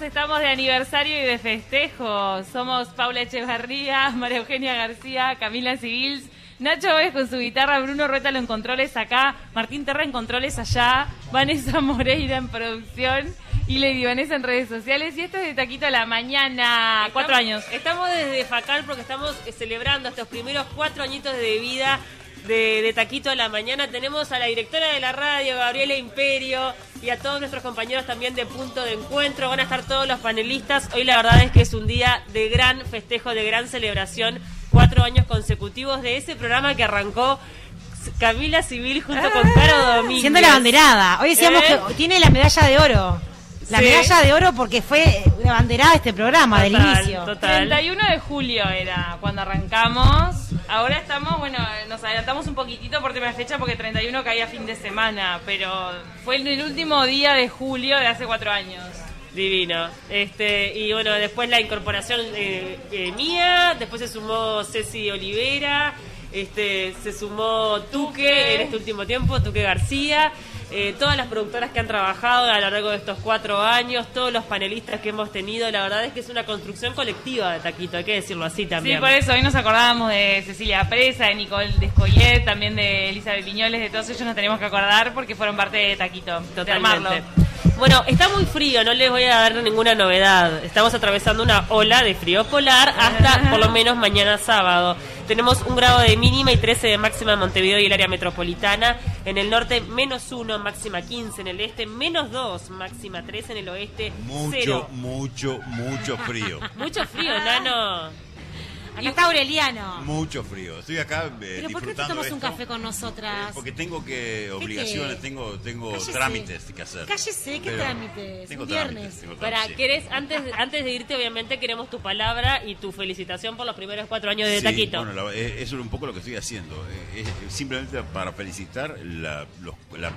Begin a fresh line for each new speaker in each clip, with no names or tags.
Estamos de aniversario y de festejo. Somos Paula Echevarría, María Eugenia García, Camila Civils, Nacho Vélez con su guitarra, Bruno Ruétalo en controles acá, Martín Terra en controles allá, Vanessa Moreira en producción y Lady Vanessa en redes sociales. Y esto es de Taquito a la Mañana, cuatro años.
Estamos desde Facal porque estamos eh, celebrando estos primeros cuatro añitos de vida de, de Taquito a la Mañana. Tenemos a la directora de la radio, Gabriela Imperio, y a todos nuestros compañeros también de Punto de Encuentro. Van a estar todos los panelistas. Hoy la verdad es que es un día de gran festejo, de gran celebración. Cuatro años consecutivos de ese programa que arrancó Camila Civil junto con Caro Domínguez.
Siendo la banderada. Hoy decíamos
¿Eh?
que tiene la medalla de oro. La
Sí.
medalla de oro porque fue la banderada de este programa, del inicio.
total.
31 de julio era cuando arrancamos. Ahora estamos, bueno, nos adelantamos un poquitito por tema de fecha porque 31 caía fin de semana, pero fue en el último día de julio de hace cuatro años.
Divino. Este, y bueno, después la incorporación eh, eh, mía, después se sumó Ceci Olivera, este, se sumó Tuque en este último tiempo, Tuque García, eh, todas las productoras que han trabajado a lo largo de estos cuatro años, todos los panelistas que hemos tenido, la verdad es que es una construcción colectiva de Taquito, hay que decirlo así también.
Sí, por eso hoy nos acordábamos de Cecilia Presa, de Nicole Descoyet, también de Elizabeth Piñoles, de todos ellos nos tenemos que acordar porque fueron parte de Taquito, de.
Totalmente. Bueno, está muy frío, no les voy a dar ninguna novedad. Estamos atravesando una ola de frío polar hasta por lo menos mañana sábado. Tenemos un grado de mínima y 13 de máxima en Montevideo y el área metropolitana. En el norte, menos 1, máxima 15. En el este, menos 2, máxima 3. En el oeste,
Mucho,
0.
mucho, mucho frío.
Mucho frío, nano.
Acá está Aureliano.
Mucho frío. Estoy acá eh,
¿Pero por qué te
disfrutando
tomas un café con nosotras?
Porque tengo que obligaciones,
qué?
tengo tengo
Cállese.
trámites que hacer.
Cállese, ¿qué
Pero
trámites?
Tengo
Un
trámites.
viernes.
tengo
Para,
trámites, sí.
¿querés, antes, antes de irte, obviamente, queremos tu palabra y tu felicitación por los primeros cuatro años de
Sí,
Taquito.
Bueno, la- eh, eso es un poco lo que estoy haciendo. Eh, es simplemente para felicitar la- los- la-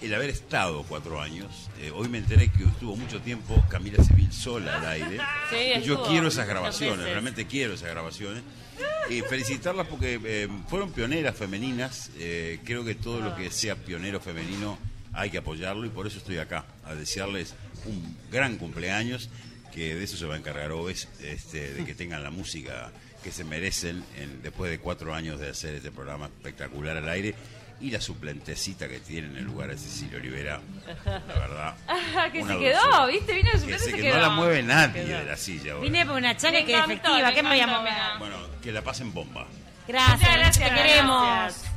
el haber estado cuatro años. Eh, hoy me enteré que estuvo mucho tiempo Camila Civil sola al aire.
Sí,
Y Yo quiero esas grabaciones, realmente quiero esas grabaciones. Y felicitarlas porque eh, fueron pioneras femeninas. Eh, creo que todo lo que sea pionero femenino hay que apoyarlo y por eso estoy acá, a desearles un gran cumpleaños, que de eso se va a encargar hoy, este, de que tengan la música que se merecen en- después de cuatro años de hacer este programa espectacular al aire y la suplentecita que tiene en el lugar de Cecilia Olivera, la verdad.
Ah, que se quedó,
dulzura.
¿viste? Vino de
Que,
suplente
se-
y se
que
quedó.
no la mueve nadie de la silla ahora.
Vine por una changa que efectiva.
me
¿Qué me voy a mover?
Bueno, que la pasen bomba.
Gracias,
gracias,
te queremos.
gracias.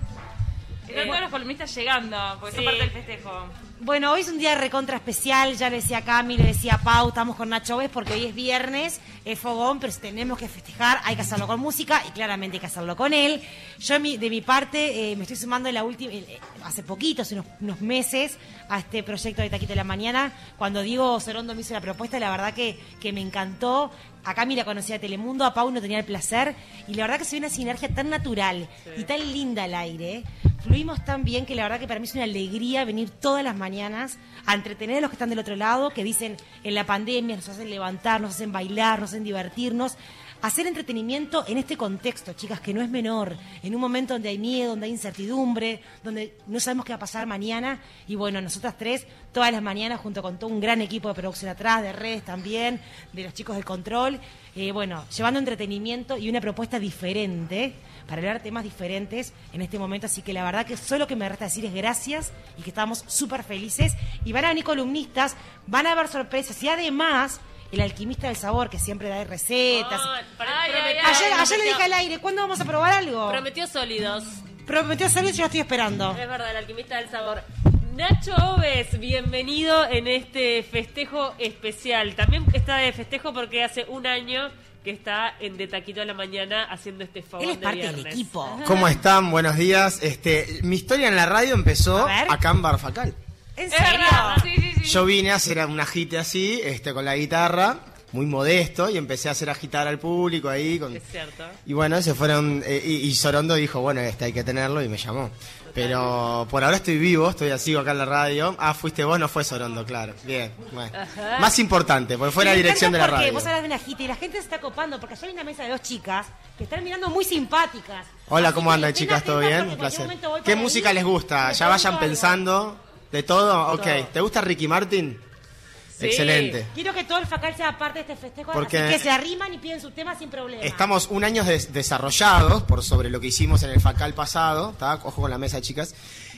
Están todos los columnistas llegando, porque
Sí.
son parte del festejo.
Bueno, hoy es un día recontra especial, ya le decía Cami, le decía Pau, estamos con Nacho Vez porque hoy es viernes, es fogón, pero tenemos que festejar, hay que hacerlo con música y claramente hay que hacerlo con él. Yo de mi parte eh, me estoy sumando en la última, eh, hace poquito, hace unos, unos meses, a este proyecto de Taquito de la Mañana. Cuando Diego Sorondo me hizo la propuesta, la verdad que, que me encantó. A Cami la conocía de Telemundo, a Pau no tenía el placer y la verdad que se ve una sinergia tan natural y tan linda al aire. Fluimos tan bien que la verdad que para mí es una alegría venir todas las mañanas a entretener a los que están del otro lado, que dicen en la pandemia nos hacen levantar, nos hacen bailar, nos hacen divertirnos. Hacer entretenimiento en este contexto, chicas, que no es menor, en un momento donde hay miedo, donde hay incertidumbre, donde no sabemos qué va a pasar mañana. Y bueno, nosotras tres, todas las mañanas, junto con todo un gran equipo de producción atrás, de redes también, de los chicos del control, eh, bueno, llevando entretenimiento y una propuesta diferente para hablar temas diferentes en este momento. Así que la verdad que solo que me resta decir es gracias y que estamos súper felices. Y van a venir columnistas, van a haber sorpresas y además el alquimista del sabor que siempre da recetas.
Para-
Ay,
prometió-
ay, ay.
ayer, ayer le dije al aire, ¿cuándo vamos a probar algo?
Prometió sólidos.
Prometió salir, yo lo estoy esperando.
Es verdad, el alquimista del sabor. Nacho Oves, bienvenido en este festejo especial. También está de festejo porque hace un año que está en De Taquito a la Mañana haciendo este favor
Él es
de
parte del
viernes.
equipo.
¿Cómo están? Buenos días. Este, mi historia en la radio empezó acá en Barfacal.
¿En
Es
serio?
Yo vine a hacer un agite así, este, con la guitarra, muy modesto, y empecé a hacer agitar al público ahí. Con...
Es cierto.
Y bueno, se fueron, eh, y, y Sorondo dijo, bueno, este hay que tenerlo, y me llamó. Pero por ahora estoy vivo, estoy así acá en la radio. Ah, fuiste vos, no fue Sorondo, claro. Bien, bueno. Más importante, porque fue la dirección de la radio.
Vos hablas de una gita y la gente se está copando porque allá hay una mesa de dos chicas que están mirando muy simpáticas.
Hola,
Así
¿cómo andan chicas? ¿Todo bien? Un placer. ¿Qué música
ahí
les gusta? Ya vayan
algo.
¿De todo? Ok. ¿Te gusta Ricky Martin? Excelente.
Quiero que todo el facal sea parte de este festejo,
Porque-
así que se arriman y piden sus temas sin problema.
Estamos un año des- desarrollados por sobre lo que hicimos en el FACAL pasado, ¿tá? ojo con la mesa, chicas.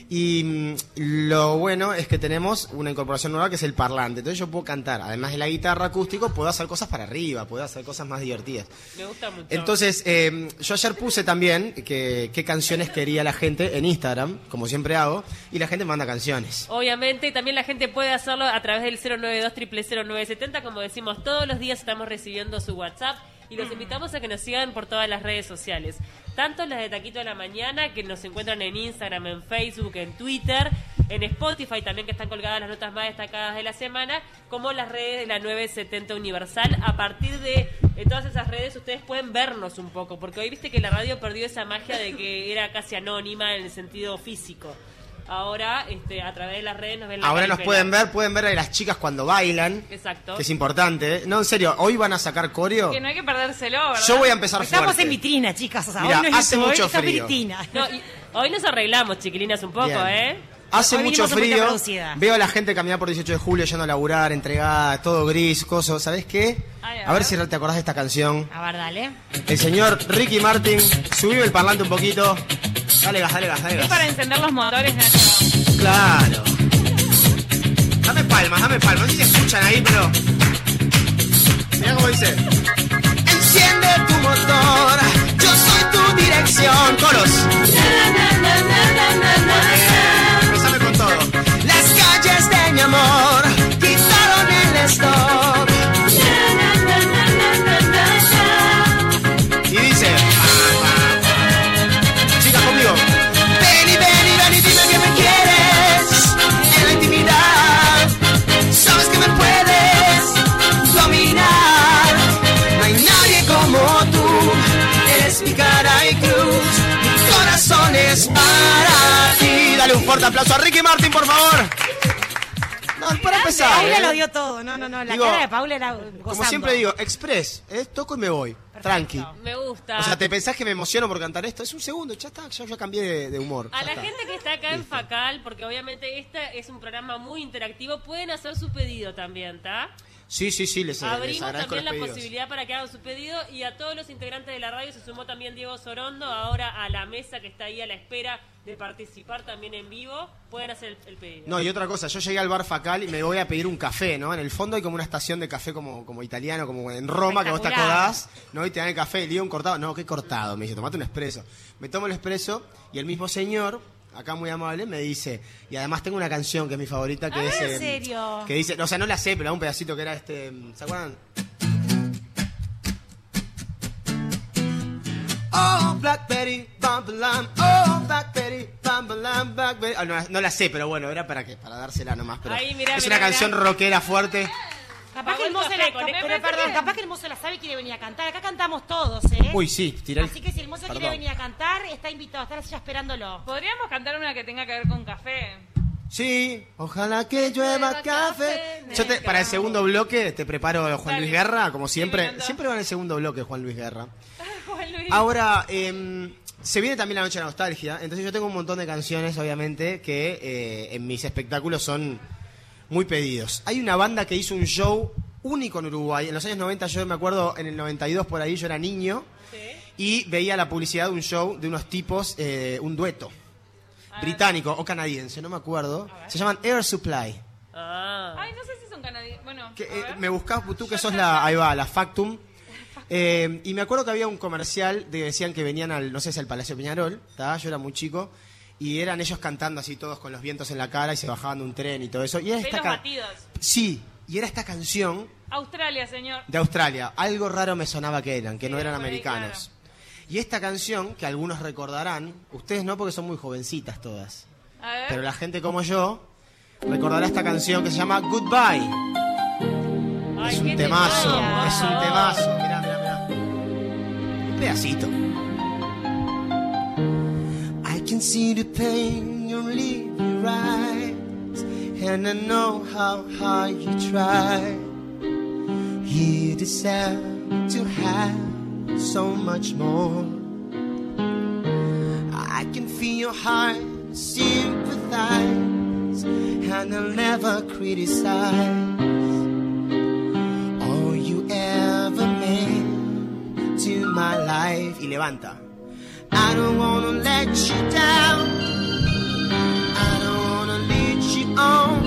Y mm, lo bueno es que tenemos una incorporación nueva que es el parlante. Entonces yo puedo cantar, además de la guitarra acústico, puedo hacer cosas para arriba, puedo hacer cosas más divertidas.
Me gusta mucho.
Entonces, eh, yo ayer puse también que, qué canciones quería la gente en Instagram, como siempre hago, y la gente manda canciones.
Obviamente, también la gente puede hacerlo a través del 092 0970 Como decimos, todos los días estamos recibiendo su WhatsApp y los invitamos a que nos sigan por todas las redes sociales. Tanto las de Taquito de la Mañana, que nos encuentran en Instagram, en Facebook, en Twitter, en Spotify también, que están colgadas las notas más destacadas de la semana, como las redes de la 970 Universal. A partir de, todas esas redes, ustedes pueden vernos un poco, porque hoy viste que la radio perdió esa magia de que era casi anónima en el sentido físico. Ahora, este, a través de las redes nos ven la
Ahora nos pueden ver, pueden ver a las chicas cuando bailan,
Exacto.
que es importante. ¿eh? No, en serio, hoy van a sacar coreo.
Que no hay que perdérselo, ¿verdad?
Yo voy a empezar
Estamos
fuerte.
en vitrina, chicas. O sea,
Mira,
hoy no es
hace
hoy
mucho
está
frío.
vitrina.
No, y hoy nos arreglamos, chiquilinas, un poco,
Bien.
¿eh?
Hace
Hoy
mucho frío. Veo a la gente caminar por 18 de julio yendo a laburar, entregada, todo gris, coso. ¿Sabes qué?
Ay, a
a ver
ver.
si te acordás de esta canción.
A ver, dale.
El señor Ricky Martin, subime el parlante un poquito. Dale gas, dale gas, dale
Es para encender los motores, Nacho.
Claro. Dame palmas, dame palmas. No sé si escuchan ahí, pero. Mira cómo dice. Enciende tu motor, yo soy tu dirección. Coros. Fuerte aplauso a Ricky Martin, por favor. No, para empezar.
Paula
¿eh?
lo dio todo. No, no, no. La
Digo,
cara de Paula era gozando.
Como siempre digo, express, ¿eh? toco y me voy. Tranqui.
Me gusta.
O sea, ¿te pensás que me emociono por cantar esto? Es un segundo, ya está, ya, ya cambié de, de humor.
A la
está.
gente que está acá en Facal, porque obviamente este es un programa muy interactivo, pueden hacer su pedido también, ¿está?
Sí, sí, sí, les, les
Abrimos
agradezco
también
los
la
pedidos.
posibilidad para que hagan su pedido y a todos los integrantes de la radio se sumó también Diego Sorondo, ahora a la mesa que está ahí a la espera de participar también en vivo, pueden hacer el, el pedido.
No, y otra cosa, yo llegué al bar Facal y me voy a pedir un café, ¿no? En el fondo hay como una estación de café como, como italiano, como en Roma, que vos te acordás, ¿no? Y te dan el café, y digo un cortado. No, ¿qué cortado? Me dice, tomate un expreso. Me tomo el expreso y el mismo señor, acá muy amable, me dice, y además tengo una canción que es mi favorita, que
Ah,
es...
¿en
em,
serio?
Que dice, o sea, no la sé, pero un pedacito que era este... em, ¿Se acuerdan? Oh, Blackberry, bam, bam, oh, Blackberry, bam, bam, Blackberry. Ah, no, no la sé, pero bueno, era para qué, para dársela nomás. Pero
mirá,
es
mirá,
una
mirá.
canción rockera fuerte.
Capaz que el mozo la, pero perdón, capaz que el mozo la sabe y quiere venir a cantar. Acá cantamos todos, ¿eh?
Uy, sí, tiré el...
Así que si el mozo quiere venir a cantar, está invitado, está ya esperándolo.
Podríamos cantar una que tenga que ver con café.
Sí, ojalá que llueva café. Yo te- para el segundo bloque te preparo Juan
Dale.
Luis Guerra, como siempre. Siempre va en el segundo bloque Juan Luis Guerra.
Juan Luis.
Ahora, em, se viene también la noche de la nostalgia, entonces yo tengo un montón de canciones, obviamente, que eh, en mis espectáculos son muy pedidos. Hay una banda que hizo un show único en Uruguay. En los años 90, yo me acuerdo, en el 92 por ahí, yo era niño y veía la publicidad de un show de unos tipos, eh, un dueto británico o canadiense, no me acuerdo. Se llaman Air Supply.
Ah.
Ay, no sé si son canadienses. Bueno,
Que, eh, me buscás, tú que sos la, ahí va, la Factum. Eh, y me acuerdo que había un comercial de que decían que venían al, no sé si al Palacio Peñarol, ¿tá? yo era muy chico, y eran ellos cantando así todos con los vientos en la cara y se bajaban de un tren y todo eso. Y era esta ca-. Sí, y era esta canción
Australia, señor.
de Australia. Algo raro me sonaba que eran, que
Sí,
no eran americanos. Y esta canción, que algunos recordarán, ustedes no porque son muy jovencitas todas,
A ver.
pero la gente como yo recordará esta canción que se llama Goodbye.
Ay,
Es un temazo,
temor.
es un temazo. Mirá, mirá, mirá. Un pedacito. can see the pain you leave your eyes, and I know how hard you try. You deserve to have so much more. I can feel your heart sympathize, and I'll never criticize. All you ever meant to my life. Y levanta. I don't wanna let you down. I don't wanna lead you on.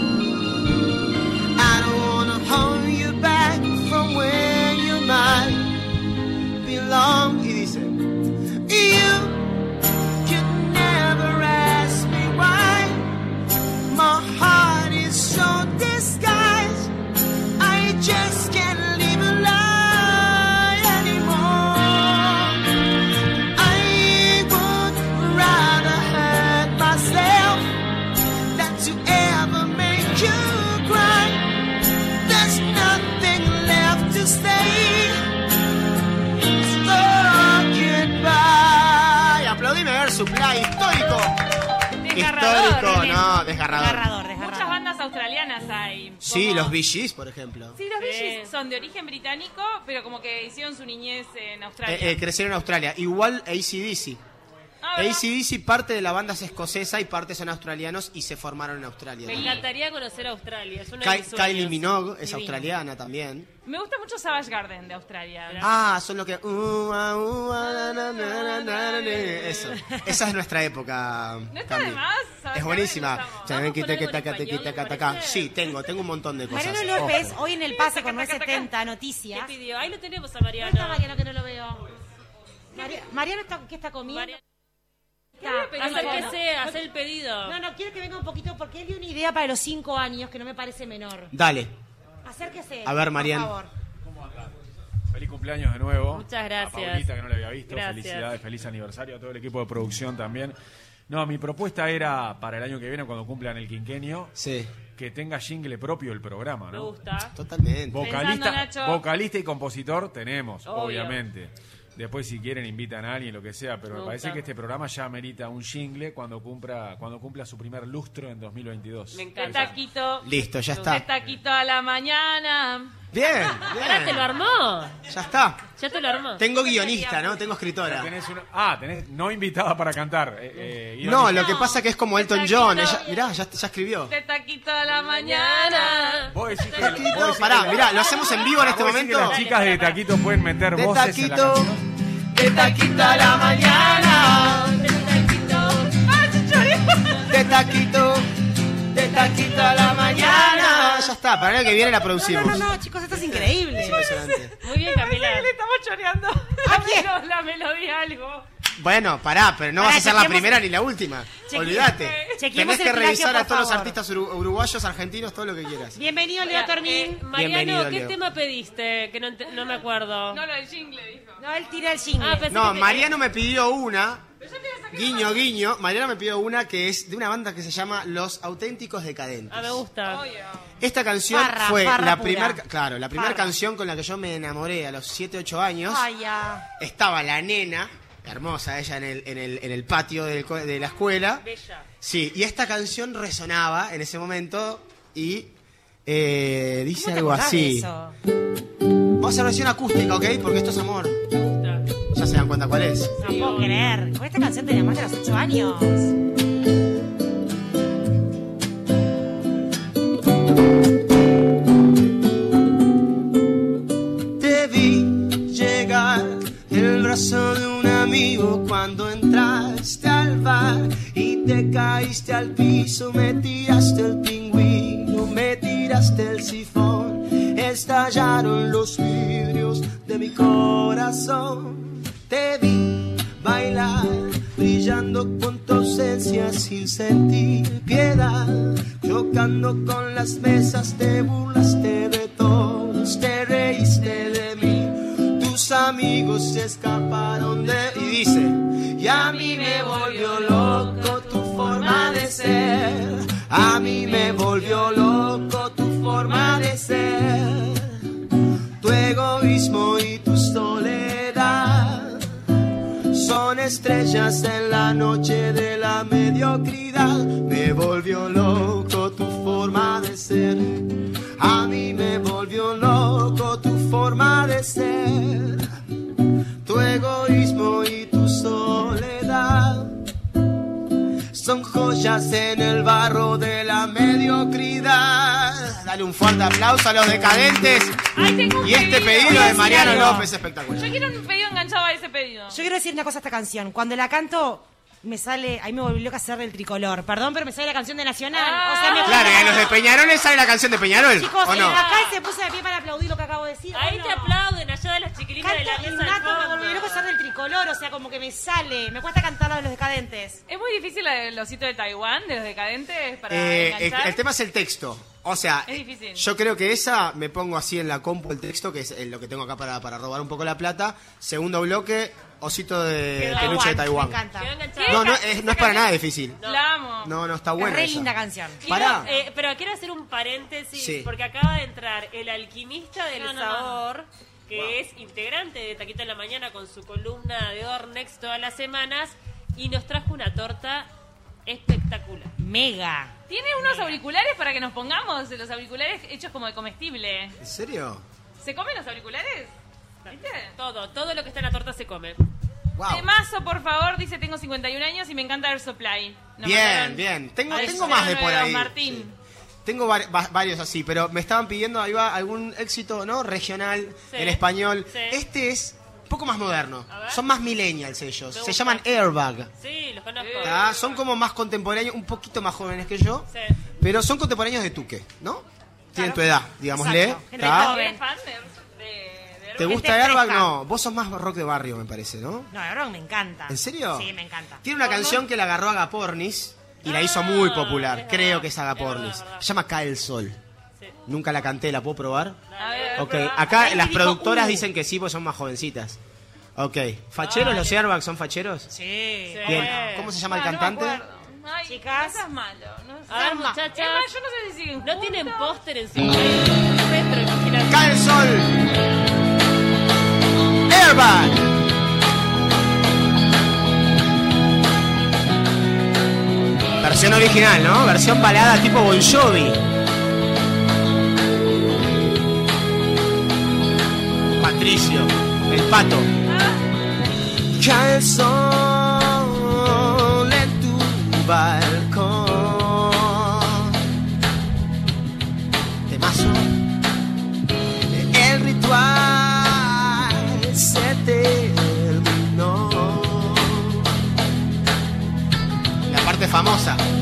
No, desgarrador.
Desgarrador,
Muchas
desgarrador.
bandas australianas hay.
Sí,
como-
los Bee Gees, por ejemplo.
Sí, los Bee
Sí.
Gees son de origen británico, pero como que hicieron su niñez en Australia.
Eh, eh, crecieron en Australia. Igual ACDC.
Ah.
ACDC parte de la banda es escocesa y parte son australianos y se formaron en Australia.
Me
también.
encantaría conocer Australia. Es uno de
Ky-
mis sueños.
Kylie Minogue es
Divino.
australiana también.
Me gusta mucho Savage Garden de Australia.
Ah, son lo que. uh, ah, uh, ah, na, na, na, na, na, Eso. Esa es nuestra época.
¿No está de
Cami.
más? Savage
Es buenísima.
Garden, los.
Sí, tengo, tengo un montón de cosas.
Mariano López,
Ojo.
hoy en el pase con
Taca, taca, taca.
970
¿Qué
Noticias.
pidió? Ahí lo tenemos a
¿Dónde
Mariano.
está Mariano que no lo veo? Mari- Mariano, está, ¿qué está comiendo?
Mariano. Acérquese, hacer el pedido.
No, no, quiero que venga un poquito porque él dio una idea para los cinco años que no me parece menor.
Dale.
Acérquese.
A ver,
por
Marian.
favor.
Feliz cumpleaños de nuevo.
Muchas gracias.
A Paulita, que no le había visto.
Gracias.
Felicidades, feliz aniversario a todo el equipo de producción también. No, mi propuesta era para el año que viene, cuando cumplan el quinquenio,
Sí,
que tenga jingle propio el programa,
Me
¿no?
gusta.
totalmente.
Vocalista, vocalista y compositor tenemos,
Obvio.
obviamente. Después, si quieren, invitan a alguien, lo que sea, pero
Me
me parece que este programa ya amerita un jingle cuando cumpla, cuando cumpla su primer lustro en 2022.
Me encanta.
taquito.
Listo, ya está.
taquito a la mañana.
Bien,
Ahora te lo
bien.
armó.
Ya está.
Ya te lo armó.
Tengo guionista, ¿no? Tengo escritora.
Tenés una- ah, tenés no invitada para cantar. eh, eh,
No,
guionista.
lo que pasa que es como Elton
Taquito.
John. Ella, mirá, ya, ya escribió.
De taquito a la mañana.
Vos decís que,
Taquito.
vos decís
Pará,
que-
mirá, lo hacemos en vivo en este
vos decís que
momento.
las chicas de Taquito pueden meter
De
voces en la
taquito,
canción.
de taquito a la mañana. De taquito, de taquito a la mañana. Ya está, para el año que viene la
No,
producimos.
no, no, chicos, esto es increíble.
Impresionante.
Muy bien, Camila.
Le estamos choreando. La, la melodía, algo.
Bueno, pará, pero no
Pará,
vas a ser la primera ni la última. Olvídate. Tenés que
el plagio,
revisar a todos los artistas uru- uruguayos, argentinos, todo lo que quieras.
Bienvenido, Leo
Mira,
Tormín.
eh, Mariano,
Bienvenido,
¿qué
Leo.
tema pediste? Que no, no me acuerdo.
No, lo del jingle, dijo.
No, él tira el jingle.
Ah,
No,
que-
Mariano me pidió una. Guiño, guiño. Mariano me pidió una que es de una banda que se llama Los Auténticos Decadentes.
Ah, me gusta.
Esta canción
Farra,
fue
farra
la
pura.
primera, claro, la primera canción con la que yo me enamoré a los 7, 8 años.
Ay, ya.
Estaba la nena, hermosa ella en el, en el, en el patio del co- de la escuela.
Bella.
Sí, y esta canción resonaba en ese momento y eh, dice
¿Cómo te
algo
acordás de
así.
eso?
Vamos a hacer versión acústica, ¿ok? Porque esto es amor. Se dan cuenta cuál es.
No puedo creer. Con esta canción tenía más de los 8 años.
Te vi llegar el brazo de un amigo cuando entraste al bar y te caíste al piso, me con tu ausencia sin sentir piedad, chocando con las mesas, te burlaste de todos, te reíste de mí, tus amigos se escaparon de... Y dice, y a mí me volvió loco tu forma de ser, a mí me volvió loco tu forma de ser, tu egoísmo y tu son estrellas en la noche de la mediocridad. Me volvió loco tu forma de ser. A mí me volvió loco tu forma de ser. Tu egoísmo y tu soledad son joyas en el barro de la mediocridad. Dale un fuerte aplauso a los decadentes.
Ay, tengo un
Y este
pedido.
de Mariano
algo.
López espectacular.
Yo quiero un pedido enganchado a ese pedido.
Yo quiero decir una cosa a esta canción. Cuando la canto, me sale. Ahí me volvió loca hacer del tricolor. Perdón, pero me sale la canción de Nacional.
Ah.
o sea, me
Claro, y a los de Peñarol les sale la canción de Peñarol.
Chicos,
¿O no?
acá se puso de pie para aplaudir lo que acabo de decir.
Ahí
¿o
te aplauden, allá de las chiquilinas de la
Canto
mesa
me volvió loca hacer del tricolor. O sea, como que me sale. Me cuesta cantar la de los decadentes.
Es muy difícil la del osito de Taiwán, de los decadentes, para
Eh, el,
enganchar.
el tema es el texto. O sea,
Es difícil.
yo creo que esa me pongo así en la compu el texto, que es eh, lo que tengo acá para, para robar un poco la plata. Segundo bloque, osito de
Quedó
peluche de Taiwán.
Me encanta.
No, no, es, no es para nada difícil.
La amo.
No, no, está
Es
buena.
re
esa.
linda canción.
Quiero,
Pará.
eh, pero quiero hacer un paréntesis
Sí.
porque acaba de entrar el alquimista del
No, no,
sabor, que es integrante de Taquito en la Mañana con su columna de Ornex todas las semanas y nos trajo una torta espectacular.
Mega.
¿Tiene unos auriculares para que nos pongamos? Los auriculares hechos como de comestible.
¿En serio?
¿Se comen los auriculares? ¿Viste?
Todo, todo lo que está en la torta se come.
Wow.
Temazo, por favor, dice tengo 51 años y me encanta Air Supply. Nos
Bien,
mandaron
bien. Tengo, tengo más de por
092
ahí.
Martín.
Sí. Tengo var- va- varios así, pero me estaban pidiendo ahí va algún éxito, ¿no? Regional,
Sí.
en español.
Sí.
Este es un poco más moderno. Son más millennials ellos. Se llaman Airbag.
Sí, los conozco.
¿tá? Son como más contemporáneos, un poquito más jóvenes que yo.
Sí.
Pero son contemporáneos de Tuque, ¿no? Tienen tu edad, digámosle.
Exacto. Gente joven.
¿Te
Airbag?
gusta Airbag? No, vos sos más rock de barrio, me parece, ¿no?
No, verdad me encanta.
¿En serio?
Sí, me encanta.
Tiene una canción que la agarró Agapornis y la hizo muy
Ah,
popular. Creo que es Agapornis.
verdad, es verdad.
Se llama Cae el Sol.
Sí.
Nunca la canté, ¿la puedo probar?
A ver,
Ok, acá las
dijo,
productoras
"Uh".
dicen que sí, pues son más jovencitas. Ok, ¿facheros los Airbags son facheros?
Sí.
Sí.
Bien, ¿cómo se llama el
Ah, no
cantante?
acuerdo. Ay,
Chicas.
eso es malo. No sé.
A ver,
Es más,
muchachas.
Es más, yo no sé si siguen
No tienen póster en su centro, imagínate.
Cae el Sol. Versión original, ¿no? Versión balada tipo Bon Jovi. Patricio, el pato. Cae el sol en tu balcón. Famosa.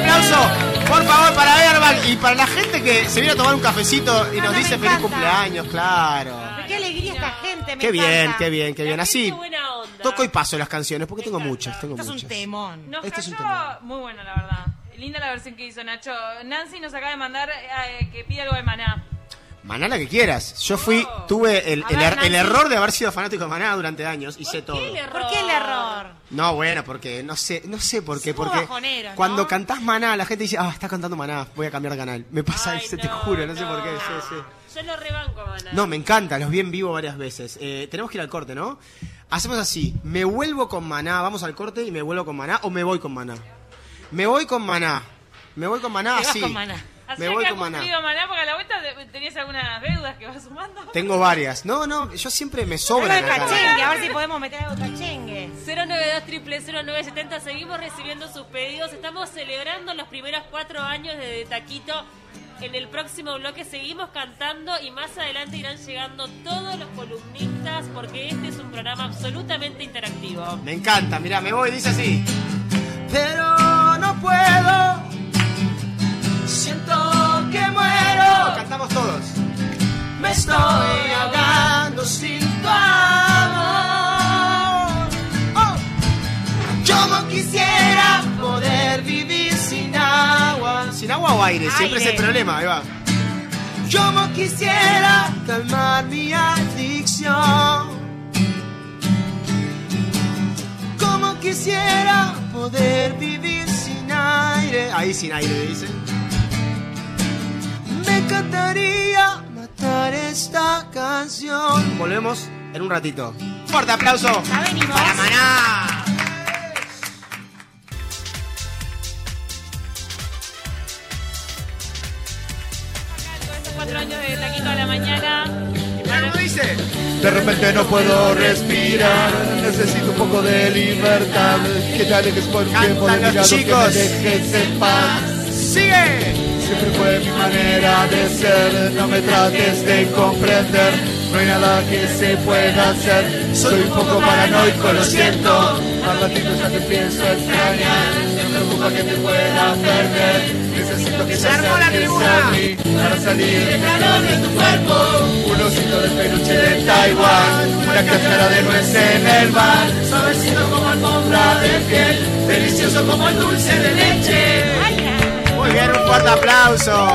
Aplauso. Por favor, para Airbag y para la gente que se viene a tomar un cafecito y
Ah,
nos dice feliz cumpleaños, claro.
Qué alegría esta gente, me
Qué bien,
encanta.
qué bien, qué bien. Así,
gente buena onda.
toco y paso las canciones porque tengo muchas, tengo
Esto es un temón.
Nos
Este es un tema.
muy bueno, la verdad. Linda la versión que hizo Nacho. Nancy nos acaba de mandar eh, que pide algo de maná.
Maná la que quieras. Yo fui,
Oh.
tuve el, el
ver,
er- el error de haber sido fanático de Maná durante años. Hice todo.
¿Qué el error?
¿Por qué el error?
No, bueno, porque no sé, no sé por qué. Porque
¿no?
cuando cantás Maná, la gente dice, ah, está cantando Maná, voy a cambiar de canal. Me pasa,
Ay,
se te
no,
juro, no sé por qué. Sí, sí.
Yo lo rebanco, maná.
No, me encanta, los vi en vivo varias veces. Eh, tenemos que ir al corte, ¿no? Hacemos así, me vuelvo con Maná, vamos al corte y me vuelvo con Maná o me voy con Maná. Me voy con Maná. Me voy con Maná así.
con Maná.
Así
Me
que
voy con Maná.
cumplido maná porque a la vuelta te- tenías algunas deudas que vas sumando.
Tengo varias. No, no, yo siempre me
Algo
sobra.
de cachengue, a ver si podemos meter algo de cachengue.
092 0970 seguimos recibiendo sus pedidos. Estamos celebrando los primeros cuatro años de, De Taquito. En el próximo bloque seguimos cantando y más adelante irán llegando todos los columnistas porque este es un programa absolutamente interactivo.
Me encanta, mira, me voy, dice así. Pero no puedo. Siento que muero. Cantamos todos. Me estoy ahogando sin tu amor. Oh. Yo no quisiera poder o aire? Siempre es el problema, ahí va. Yo quisiera calmar mi adicción. Como quisiera poder vivir sin aire. Ahí sin aire, dice. Me encantaría matar esta canción. Volvemos en un ratito. Fuerte aplauso
Ya venimos.
para Maná.
Con estos cuatro años de taquito a la mañana.
¿Cómo dice?
De repente no puedo respirar, necesito un poco de libertad. Que te alejes por un tiempo de mi
Cantan
lado,
los
que me
chicos.
dejes en paz.
¡Sigue!
Siempre fue mi manera de ser, no me trates de comprender. No hay nada que se pueda hacer, soy un poco paranoico, lo siento. Al ratito ya te a extrañar, me preocupa que te pueda perder. Necesito que
Se
acerques a mí para salir del calor de tu cuerpo. Un osito de peluche de Taiwán, una cáscara de nuez en el mar. Suavecito como alfombra de piel, delicioso como el dulce de leche.
Muy bien, un fuerte aplauso.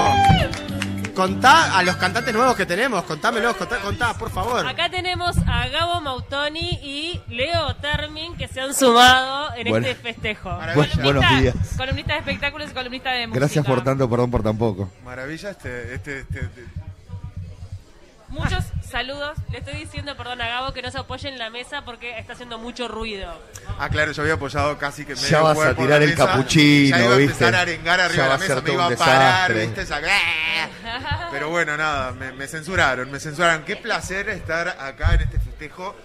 Contá a los cantantes nuevos que tenemos, contámelos, contá, contá, por favor.
Acá tenemos a Gabo Mautoni y Leo Termin que se han sumado en
Bueno.
este festejo.
Bu- buenos días.
Columnista de espectáculos y columnista de música.
Gracias por tanto, perdón por tan poco.
Maravilla este, este, este, este-
Muchos saludos.
Le estoy diciendo, perdón, a Gabo que no se apoye en la mesa porque está haciendo mucho ruido.
Ah, claro, yo había apoyado casi que medio
Ya vas a
cuerpo en
tirar el
mesa.
capuchino,
Ya iba a
¿viste?
empezar a arengar arriba
Ya
de
va
la
ser
mesa, me
todo
iba a parar,
desastre.
¿viste? Esa- Pero bueno, nada, me, me censuraron, me censuraron. Qué placer estar acá en este festejo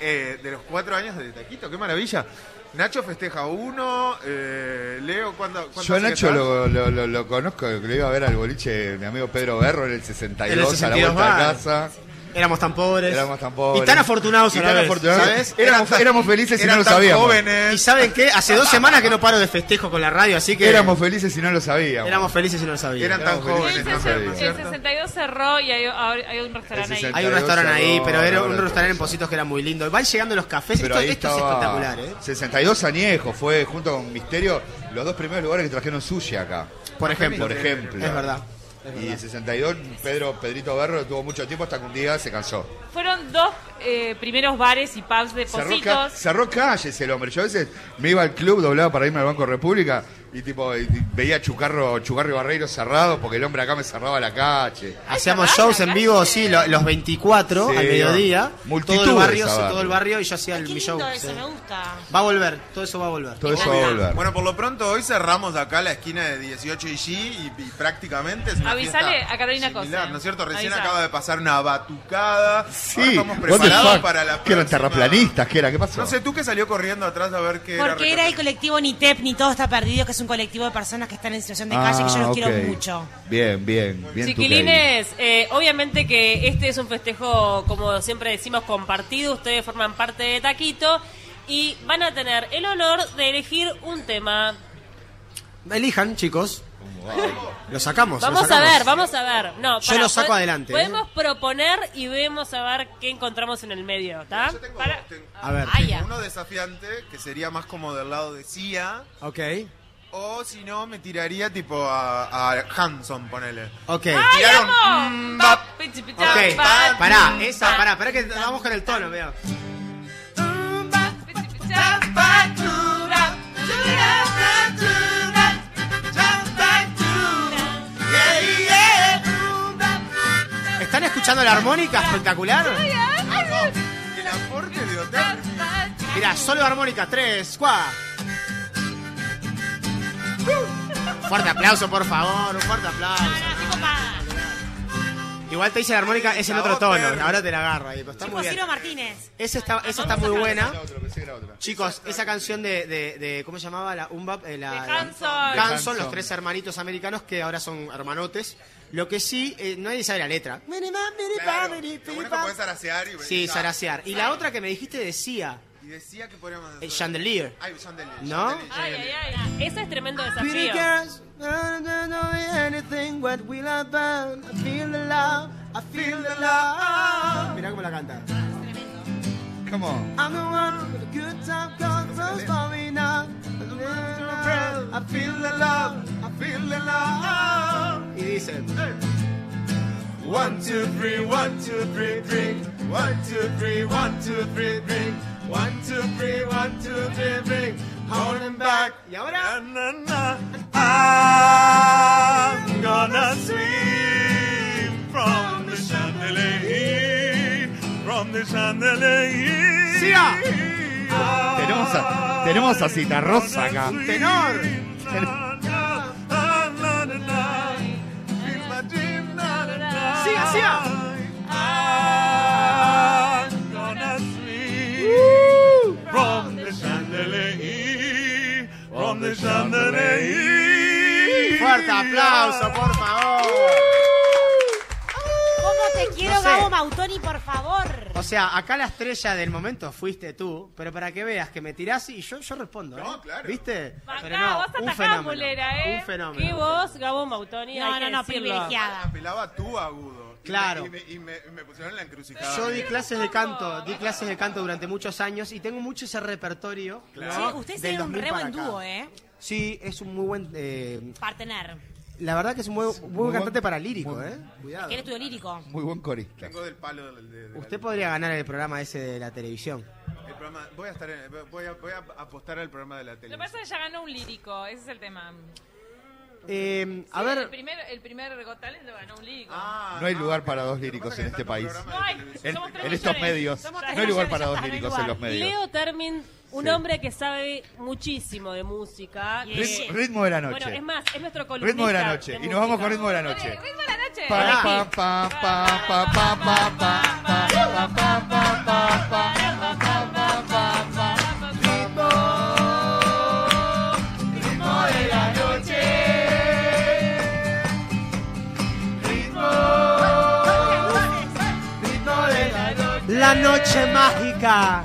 eh, de los cuatro años de Taquito, qué maravilla. Nacho festeja uno, eh, Leo, ¿cuándo,
Yo a Nacho lo, lo, lo, lo conozco, lo iba a ver al boliche mi amigo Pedro Berro en el 62,
En el 62
a la vuelta de casa.
Éramos tan pobres.
Éramos tan pobres.
Y tan afortunados
Y
a la
tan
vez,
afortunados.
¿sabes?
Éramos, felices y no lo
tan
sabíamos.
jóvenes.
Y saben qué, hace dos semanas que no paro de festejo con la radio, así que
Éramos felices y no lo sabíamos.
éramos felices y no lo sabíamos.
Eran tan jóvenes, ¿no?
¿no?
el
¿Cierto?
62 cerró y hay, un restaurante ahí.
60.
Hay un restaurante ahí, pero era un restaurante en. Positos que era muy lindo. Van llegando los cafés,
Pero
esto, esto es espectacular, ¿eh?
62 añejos, fue junto con Misterio los dos primeros lugares que trajeron sushi acá.
Por ejemplo.
Por ejemplo.
Es verdad.
Y en 62 Pedro Pedrito Berro tuvo mucho tiempo hasta que un día se cansó.
Fueron dos eh, primeros bares y pubs de
Cerró, ca-
Positos.
cerró calles el hombre. Yo a veces me iba al club, doblaba para irme al Banco República y tipo y- y veía Chucarro, Chucarro y Barreiro cerrado porque el hombre acá me cerraba la calle.
Hacíamos
cerrada
shows en
calle.
vivo, sí, lo- los 24
Sí,
al mediodía.
multitudes
todo el barrio, todo el barrio y yo hacía el, mi show.
eso,
sí.
me gusta.
Va a volver, todo eso va a volver.
Todo eso va a volver.
Bueno, por lo pronto hoy cerramos acá la esquina de 18 y G y, y prácticamente es una
Avisale a Carolina
similar,
Cose.
¿no es cierto? Recién acaba de pasar una batucada. Ahora
Sí,
estamos para la
que eran
próxima-
terraplanistas, ¿qué era? ¿Qué pasó?
No sé, tú que salió corriendo atrás a ver qué.
Porque era el colectivo Ni Tep ni Todo Está Perdido, que es un colectivo de personas que están en situación de calle, que yo los
Ah,
quiero mucho.
Bien, bien, bien.
Chiquilines, eh, obviamente que este es un festejo, como siempre decimos, compartido. Ustedes forman parte de Taquito y van a tener el honor de elegir un tema.
Elijan, chicos. Lo sacamos. lo
Vamos a ver, vamos a ver. No,
Yo lo saco
pod-
adelante, ¿eh?
Podemos proponer y vemos a ver qué encontramos en el medio, ¿está?
Yo tengo,
Para-
tengo-
A ver.
Tengo uno desafiante que sería más como del lado de Sia.
Ok.
O si no, me tiraría tipo a, a Hanson, ponele.
Ok.
¡Ay,
Tiraron, mm, bap.
Ok.
pa-
Pará, esa, pará, pará que vamos con el tono, veo. Escuchando la armónica espectacular?
El aporte de hotel.
Mirá, solo armónica, tres, cuatro. Fuerte aplauso, por favor, un fuerte aplauso. Igual te dice la armónica, es en otro tono, ahora te la agarro ahí, pero está muy
Chicos,
bien.
Ciro Martínez.
Esa está, esa está muy buena. Chicos, esa canción de, de, de- ¿cómo se llamaba? La Umbap, eh, la,
De. Hanson,
Hanson. los tres hermanitos americanos que ahora son hermanotes. Lo que sí, eh, nadie sabe la letra.
Claro, lo bueno que podés zarasear y
Sí, zarasear. Y la otra que me dijiste decía,
Y decía que podríamos hacer.
eh, Chandelier.
Ay, Chandelier.
¿No?
Chandelier,
Ay,
Chandelier.
ay, ay.
Ese es tremendo
Pretty
desafío.
girls, I don't know anything what will happen. I feel the love, I feel the love. Mirá cómo la canta.
Come on.
I'm the one with a good time, cause I'm falling out. I feel the love, I feel the love. dice.
One, two, three, one, two, three, drink. One, two, three, one, two, three, drink. One, two, three, one, two, three, drink. Holding back.
Y ahora,
Na, na, na. I'm gonna swim from the chandelier, from the chandelier.
¡Siga!
Tenemos a, tenemos a Citarrosa acá.
tenor. Siga, siga.
I'm gonna swim from the chandelier, from the chandelier.
Fuerte aplauso, por favor.
¿Cómo te quiero,
No sé.
Gabo Mautoni, por favor?
O sea, acá la estrella del momento fuiste tú, pero para que veas que me tirás y yo, yo respondo, ¿eh?
No, claro.
¿Viste?
Acá,
pero no,
vos
un fenómeno.
Mulera, ¿eh?
Un fenómeno.
¿Qué voz, Gabo Mautoni?
No, no, no, privilegiada.
Apelaba tú agudo. Y
Claro.
Y me, y me- y me pusieron en la encrucijada.
Yo di clases de canto, di clases de canto durante muchos años y tengo mucho ese repertorio. ¿no?
Sí, ustedes tienen un
2000
re buen dúo, ¿eh?
Sí, es un muy buen. eh,
Partener.
La verdad que es un muy, muy buen
buen-
cantante para lírico,
muy-
¿eh? Cuidado.
Que él estudio lírico.
Muy buen corista.
Vengo del palo del- de,
Usted podría ganar el programa ese de la televisión.
el programa. Voy a estar en- voy a, voy a apostar al programa de la
Lo que pasa es que ya ganó un lírico, ese es el tema.
Eh, a
Sí, El
ver,
primer, el primer Got Talent lo ganó un lírico.
Ah,
No hay
ah,
lugar para dos líricos en este país.
No hay.
de
En,
Somos tres
en estos medios.
Somos
No hay lugar para dos líricos en los medios.
Leo Termin, un
Sí.
hombre que sabe muchísimo de música.
Ritmo de la noche.
Bueno, es más, es nuestro columnista.
ritmo de la noche. y nos vamos con ritmo de la noche.
Ritmo de la noche.
Pa, pa, pa, pa, pa, pa, pa, pa, pa, pa, pa, pa, pa, pa, pa, pa, pa,
noche mágica.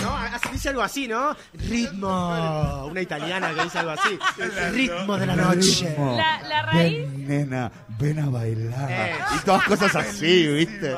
¿No? Así- Dice algo así, ¿no? Ritmo. Una italiana que dice algo así. Ritmo de la noche.
Ritmo.
La- la raíz-
Ven, nena, ven a bailar.
Eh.
Y todas cosas así, ¿viste?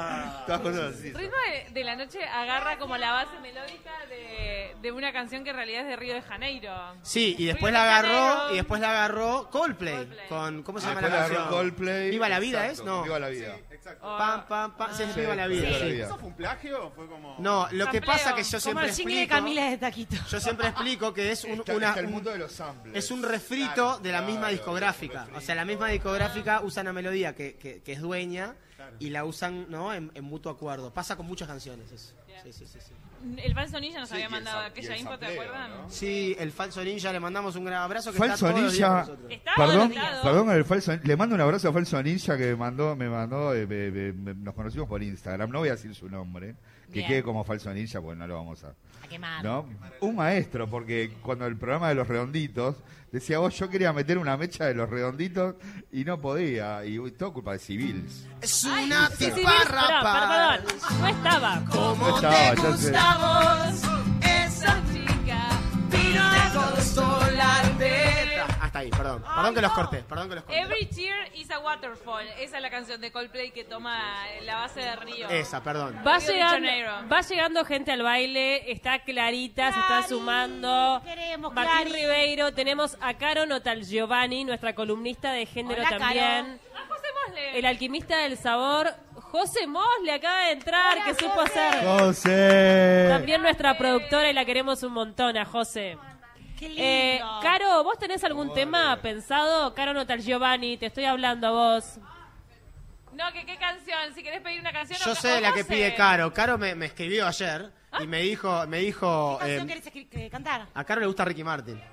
Todas cosas así.
Ritmo de, de la noche agarra como la base melódica de, de una canción que en realidad es de Río de Janeiro.
Sí, y después
Río
la agarró
Janeiro.
y después la agarró Coldplay,
Coldplay.
con ¿cómo se llama
Después
la canción?
Coldplay.
Viva la vida
Exacto,
es, no.
Viva la vida.
Exacto.
Oh.
Pam pam pam, sí, es
Sí,
Viva la vida. Sí.
¿Eso fue un plagio o fue como.?
No, lo que
Sampleo.
pasa que yo
Como
siempre
el jingle de
explico,
Camila de Taquito.
yo siempre explico que es un,
Está-
una,
está el
un-
mundo de los samples.
es un refrito de la misma discográfica. O sea, la misma discográfica usa una melodía que, que- que es dueña y la usan ¿no? en, en mutuo acuerdo. Pasa con muchas canciones eso. Sí, sí, sí, sí.
El Falso Ninja nos
Sí,
había
y el
mandado
y
aquella
el
info, ¿te
sampleo? ¿no?
Sí, el falso ninja le mandamos un gran abrazo que
Falso
está todos los días
Ninja.
con nosotros.
Está
Perdón,
anotado.
perdón el falso. Le mando un abrazo a Falso Ninja que me mandó, me mandó, eh, me- me- me- nos conocimos por Instagram. No voy a decir su nombre, que
Bien.
quede como Falso Ninja, porque no lo vamos a.
A quemar.
¿no? Un maestro, porque cuando el programa de los redonditos decía vos, yo quería meter una mecha de los redonditos y no podía, y uy, todo culpa de civils.
Es una
Sí, sí, perdón, no estaba.
No estaba, ya sé.
Esa chica.
Hasta ahí, perdón. Perdón que los corté, perdón que los corté.
Every tear is a waterfall. Esa es la canción de Coldplay que toma la base de Río.
Esa, perdón.
Va
Río
llegando, va llegando gente al baile, está Clarita, se está sumando.
queremos,
Martín. Ribeiro, tenemos a Caro Notal Giovanni, nuestra columnista de género
Hola,
también.
Ah, José Mosle.
El alquimista del sabor, José Mosle acaba de entrar,
Hola,
que supo
José.
hacer.
José.
También nuestra productora y la queremos un montón a José.
Qué lindo.
Eh, Caro, ¿vos tenés algún tema pensado? Caro Notal Giovanni, te estoy hablando a vos.
No, que qué canción. Si querés pedir una canción.
Yo
o-
sé
o
la que pide Caro. Caro me, me escribió ayer y me dijo, me dijo,
¿Qué canción
eh,
querés eh, cantar?
a Caro le gusta Ricky Martin.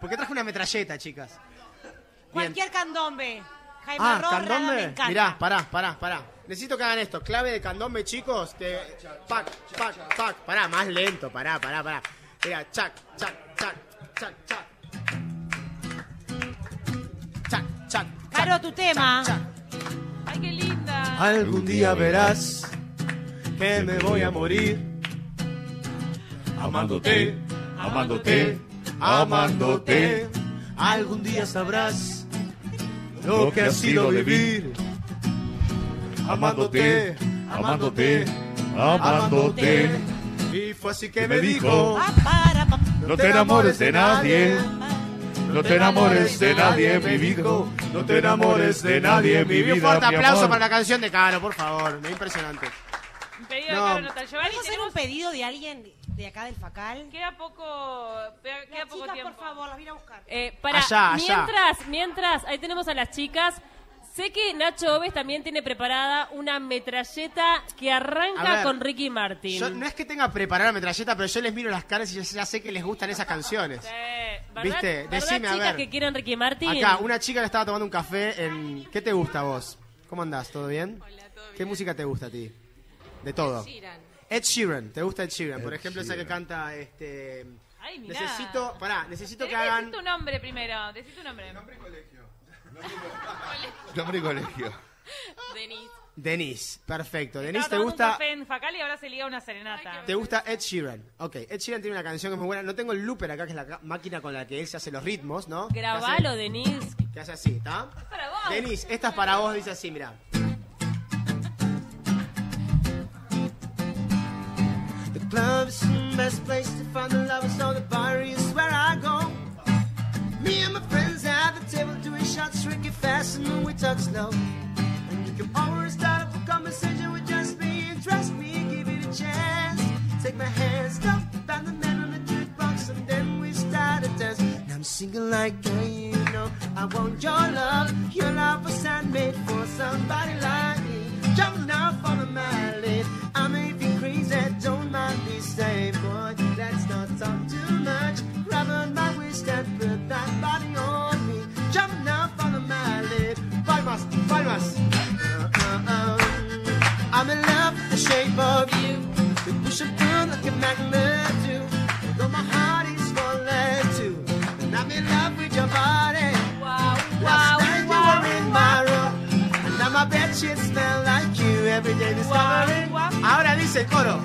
Porque traje una metralleta, chicas. Bien.
Cualquier candombe. Jaime
Ah,
me
candombe.
encanta.
Mirá, pará, pará, pará. Necesito que hagan esto. Clave de candombe, chicos. De pac, pac, pac. Pará, más lento. Pará, pará, pará. Mira, chac, chac, chac, chac, chac. Chac, chac.
Caro, tu tema.
chac.
Ay, qué linda.
Algún día verás que me voy a morir. Amándote, amándote, amándote. Algún día sabrás lo que ha sido vivir. Amándote, amándote, amándote. Fue así que me dijo,
pa.
No te enamores de nadie. No te enamores de nadie, mi hijo. No te enamores de nadie, mi
Y un
vida.
fuerte aplauso para la canción de Caro, por favor. Es impresionante.
Un pedido
No.
de Caro Nota Giovanni.
¿Puedo hacer un pedido de alguien de acá del Facal?
Queda poco, queda
Las
poco
chicas,
tiempo.
por favor, las vine a buscar.
Eh, para,
Allá, allá.
mientras, mientras, ahí tenemos a las chicas. Sé que Nacho Oves también tiene preparada una metralleta que arranca
ver,
con Ricky Martin.
Yo, no es que tenga preparada la metralleta, pero yo les miro las caras y ya, ya sé que les gustan esas canciones.
Eh, ¿verdad-
¿Viste?
¿verdad,
Decime, a ver.
que quieren Ricky Martin?
Acá, una chica le estaba tomando un café en... ¿Qué te gusta a vos? ¿Cómo andás? ¿Todo bien? ¿Qué música te gusta a ti? De todo. Ed Sheeran. ¿Te gusta Ed Sheeran? Por ejemplo, esa que canta este...
Ay, mirá.
Necesito, pará, necesito que hagan...
decir tu nombre primero. Decí tu nombre.
Nombre y colegio.
Denise, perfecto. Denise, ¿te gusta,
un café en Facal y ahora se liga una serenata.
¿te gusta Ed Sheeran? Ok, Ed Sheeran tiene una canción que es muy buena. No tengo el looper acá, que es la ca- máquina con la que él se hace los ritmos, ¿no? Que hace-
Grabalo, Denise.
Que hace así, ¿está?
Para vos.
Denise, esta es para vos, dice así, mira. The club's the best place to find the lovers, so the bar is where I go. Me and my friends at the table doing shots, drinking fast, and then we talk slow. And you can always start up a conversation with just me, and trust me, give it a chance. Take my hand, stop, find the man on the jukebox, and then we start to dance. And I'm singing like, girl, you know, I want your love. Your love was handmade for somebody like me. Jump now, follow my lead. I may be crazy, don't mind me saying, boy, let's not talk too much. Grab on my waist and Palmas. Uh, uh, um, I'm in love with the shape of you. You push and pull like a magnet do. Though my heart is falling too. And I'm in love with your body.
Wow,
Last night you were in my room. And now my bed sheets smell like you. Every day discovering. Ahora dice coro.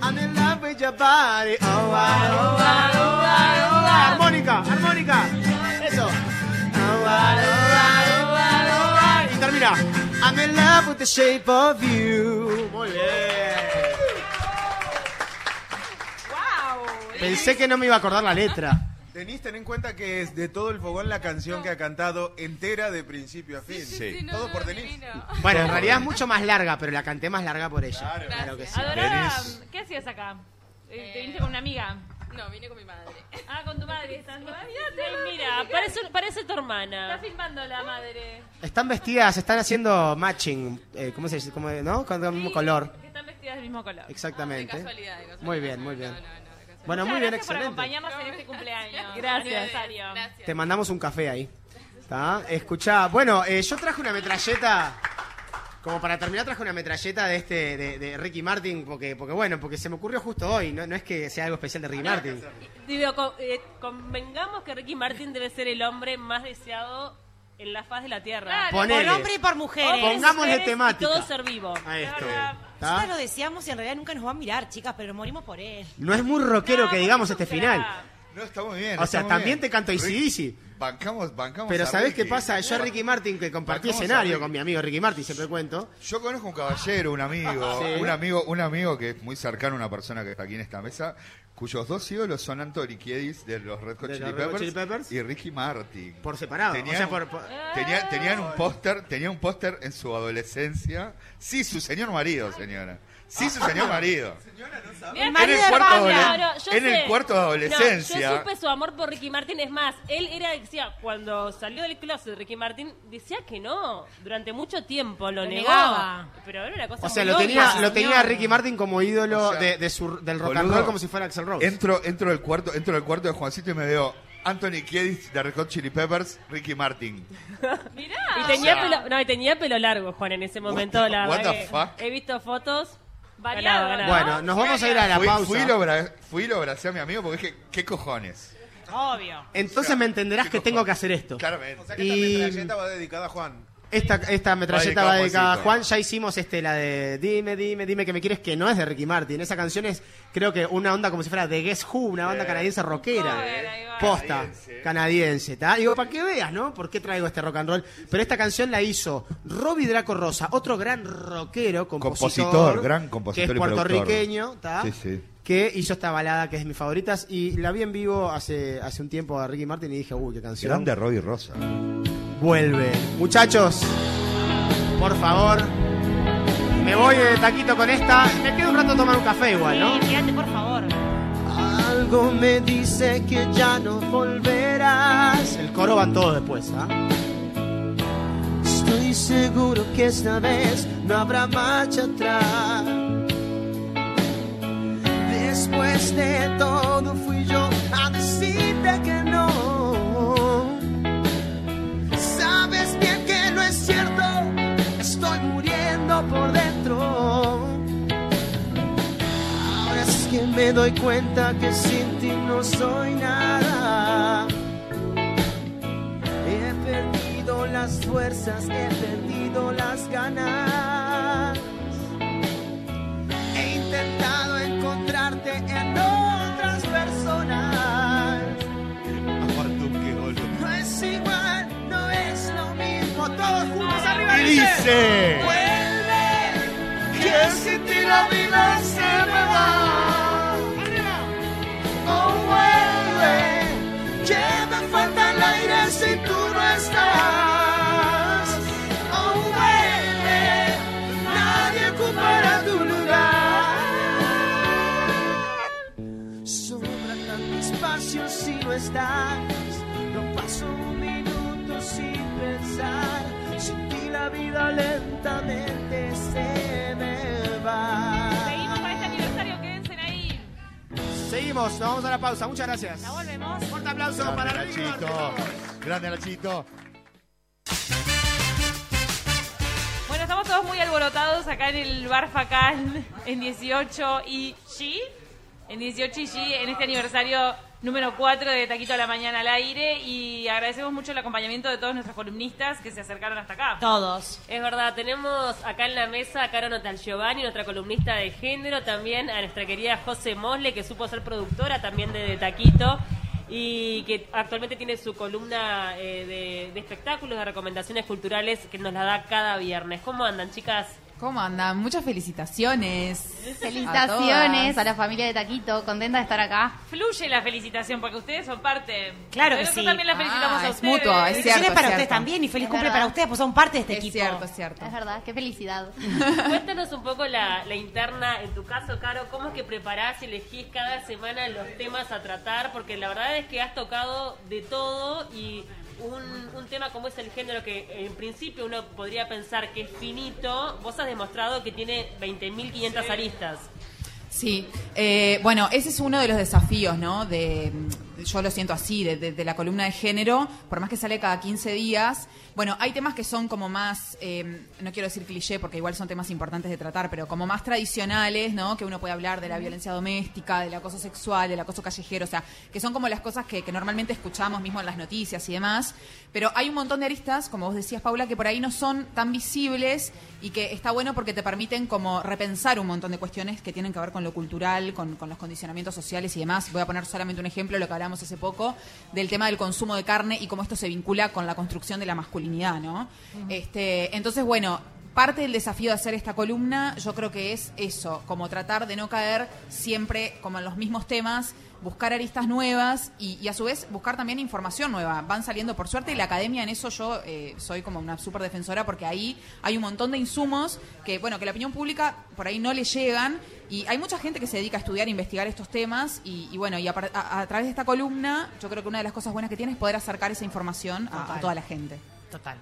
I'm in love with your body. Oh, I, oh, I, oh, oh, I. Armónica, armónica. Eso. Oh, I, oh. Y termina. I'm in love with the shape of you. Muy bien.
¡Wow!
Pensé que no me iba a acordar la letra.
Denise, ten en cuenta que es de todo el fogón la canción que ha cantado entera de principio a fin.
Sí.
Todo por Denise.
Bueno, en realidad es mucho más larga, pero la canté más larga por ella. Claro, que sí.
¿qué hacías acá? Eh, ¿Te viniste con una amiga?
No, vine con mi madre.
Ah, con tu madre. Estás... Mira,
Ay, mira, parece, parece tu
Está
hermana.
filmando la madre.
Están vestidas, están haciendo matching, eh, ¿cómo se dice? ¿Cómo, ¿No? Con el mismo color.
Que están vestidas del mismo color.
Exactamente.
De casualidad, de casualidad.
Muy bien, muy bien.
No, no, no, de casualidad.
Bueno,
Muchas
muy bien,
gracias por
excelente.
acompañarnos en este cumpleaños.
Gracias.
Aniversario.
Gracias.
Te mandamos un café ahí. ¿Está? Escuchá, bueno, eh, yo traje una metralleta. Como para terminar, traje una metralleta de este de, de Ricky Martin, porque, porque bueno, porque se me ocurrió justo hoy, no, no es que sea algo especial de Ricky Martin.
Digo, eh, convengamos que Ricky Martin debe ser el hombre más deseado en la faz de la tierra.
Claro.
Ponele.
Por hombre y por mujeres.
Pongámosle temática.
todo ser vivo.
A esto.
Lo deseamos y en realidad nunca nos va a mirar, chicas, pero morimos por él.
No es muy rockero
No,
que digamos este final.
No, está muy bien.
O sea, también
bien.
te canto
Rick-
ACDC.
Bancamos, bancamos.
Pero ¿sabés qué pasa? Yo a Ricky Martin, que compartí
Bancamos
escenario con mi amigo Ricky Martin, siempre cuento.
Yo conozco un caballero, un amigo,
Sí.
un amigo, un amigo que es muy cercano a una persona que está aquí en esta mesa, cuyos dos ídolos son Anthony Kiedis de los Red Hot, Chili,
Red
Peppers
Chili Peppers.
y Ricky Martin.
Por separado.
Tenían,
o sea, por, por-
tenía- tenían un póster, tenía un póster en su adolescencia. Sí, su señor marido, señora. Sí, su señor marido. El cuarto,
Claro, yo
en
sé.
el cuarto de
No,
adolescencia.
yo supe su amor por Ricky Martin. Es más, él era, decía, cuando salió del closet Ricky Martin, decía que no. Durante mucho tiempo lo,
negaba.
Pero era una cosa
o sea,
muy
lo tenía,
loca.
lo tenía Ricky Martin como ídolo
O sea,
de, de su- del rock and roll como si fuera Axel Rose.
Entro, entro del cuarto, entro del cuarto de Juancito y me veo Anthony Kiedis de Red Hot Chili Peppers, Ricky Martin.
Mirá.
Y tenía,
O sea-
pelo, no, y tenía pelo largo, Juan, en ese momento.
the-
la
what the fuck?
He visto fotos.
Variado,
Ganaba,
¿no?
Bueno, nos vamos a ir a la
fui,
pausa.
fui y lo bra- fui y lo abracé a mi amigo porque dije, ¿qué cojones?
Obvio.
Entonces me entenderás que tengo que hacer esto.
Claramente.
O sea que
Y-
esta metralleta va dedicada a Juan.
Esta, esta metralleta
Va dedicado a
dedicada a
Juancito.
Juan. Ya hicimos este, la de Dime, dime, dime que me quieres, que no es de Ricky Martin. Esa canción es, creo que una onda como si fuera de Guess Who, una banda canadiense rockera.
Joder, ahí va.
Posta, canadiense. ¿tá? Digo, para que veas, ¿no? ¿Por qué traigo este rock and roll? Pero esta canción la hizo Robbie Draco Rosa, otro gran rockero, compositor.
Compositor, gran compositor
Que es puertorriqueño, ¿tá?
Sí, sí.
que hizo esta balada que es de mis favoritas. Y la vi en vivo hace, hace un tiempo a Ricky Martin y dije, uy, qué canción.
Grande Robbie Rosa.
Vuelve. Muchachos, por favor, me voy de taquito con esta. Me quedo un rato a tomar un café igual, ¿no?
Sí, quédate, por favor.
Algo me dice que ya no volverás. El coro van todos después, ¿ah? Estoy seguro que esta vez no habrá marcha atrás. Después de todo fui yo a decirte que no. Cierto, estoy muriendo por dentro. Ahora es que me doy cuenta que sin ti no soy nada. He perdido las fuerzas, he perdido las ganas. He intentado encontrarte en
dice.
Vuelve, que sin ti la vida se me va. Oh, vuelve, que me falta el aire si tú no estás. Oh, vuelve, nadie ocupará tu lugar. Sobra tanto espacio si no estás. No paso un minuto sin pensar. La vida lentamente se me va.
Seguimos para este aniversario, quédense ahí.
Seguimos, nos vamos a la pausa. Muchas gracias.
Ya volvemos.
Fuerte aplauso
Grande
para
Nachito. Grande Nachito.
Bueno, estamos todos muy alborotados acá en el Bar Facal en 18 y G. En 18 y G, en este aniversario número 4 de Taquito a la Mañana al aire. Y agradecemos mucho el acompañamiento de todos nuestros columnistas que se acercaron hasta acá.
Todos.
Es verdad, tenemos acá en la mesa a Caro Notal Giovanni, nuestra columnista de género, también a nuestra querida José Mosle, que supo ser productora también de, de Taquito y que actualmente tiene su columna eh, de, de espectáculos, de recomendaciones culturales que nos la da cada viernes. ¿Cómo andan, chicas?
¿Cómo andan? Muchas felicitaciones.
Felicitaciones
A
a, la familia de Taquito, contenta de estar acá.
Fluye la felicitación porque ustedes son parte.
Claro que
Nosotros
sí.
también la felicitamos
Ah,
a
es
ustedes.
mutuo, es
Felicidades
cierto,
para
es
ustedes también y feliz
Es
cumple
verdad.
para ustedes, pues son parte de este
Es
equipo.
cierto, es cierto.
Es verdad, qué felicidad.
Cuéntanos un poco la, la interna, en tu caso, Caro, cómo es que preparás y elegís cada semana los temas a tratar, porque la verdad es que has tocado de todo y un, un tema como es el género que en principio uno podría pensar que es finito, vos has demostrado que tiene 20.500 aristas.
Sí, eh, bueno, ese es uno de los desafíos, ¿no? De, yo lo siento así, de, de- de la columna de género, por más que sale cada 15 días. Bueno, hay temas que son como más, eh, no quiero decir cliché porque igual son temas importantes de tratar, pero como más tradicionales, ¿no? Que uno puede hablar de la violencia doméstica, del acoso sexual, del acoso callejero, o sea, que son como las cosas que, que normalmente escuchamos mismo en las noticias y demás. Pero hay un montón de aristas, como vos decías, Paula, que por ahí no son tan visibles y que está bueno porque te permiten como repensar un montón de cuestiones que tienen que ver con lo cultural, con, con los condicionamientos sociales y demás. Voy a poner solamente un ejemplo, lo que hablamos hace poco, del tema del consumo de carne y cómo esto se vincula con la construcción de la masculinidad, ¿no? este, entonces, bueno, parte del desafío de hacer esta columna yo creo que es eso, como tratar de no caer siempre como en los mismos temas, buscar aristas nuevas y, y a su vez buscar también información nueva. Van saliendo, por suerte, y la academia en eso yo eh, soy como una súper defensora porque ahí hay un montón de insumos que, bueno, que la opinión pública por ahí no le llegan y hay mucha gente que se dedica a estudiar e investigar estos temas y, y bueno, y a, a- a través de esta columna yo creo que una de las cosas buenas que tiene es poder acercar esa información a- a, toda la gente.
Total.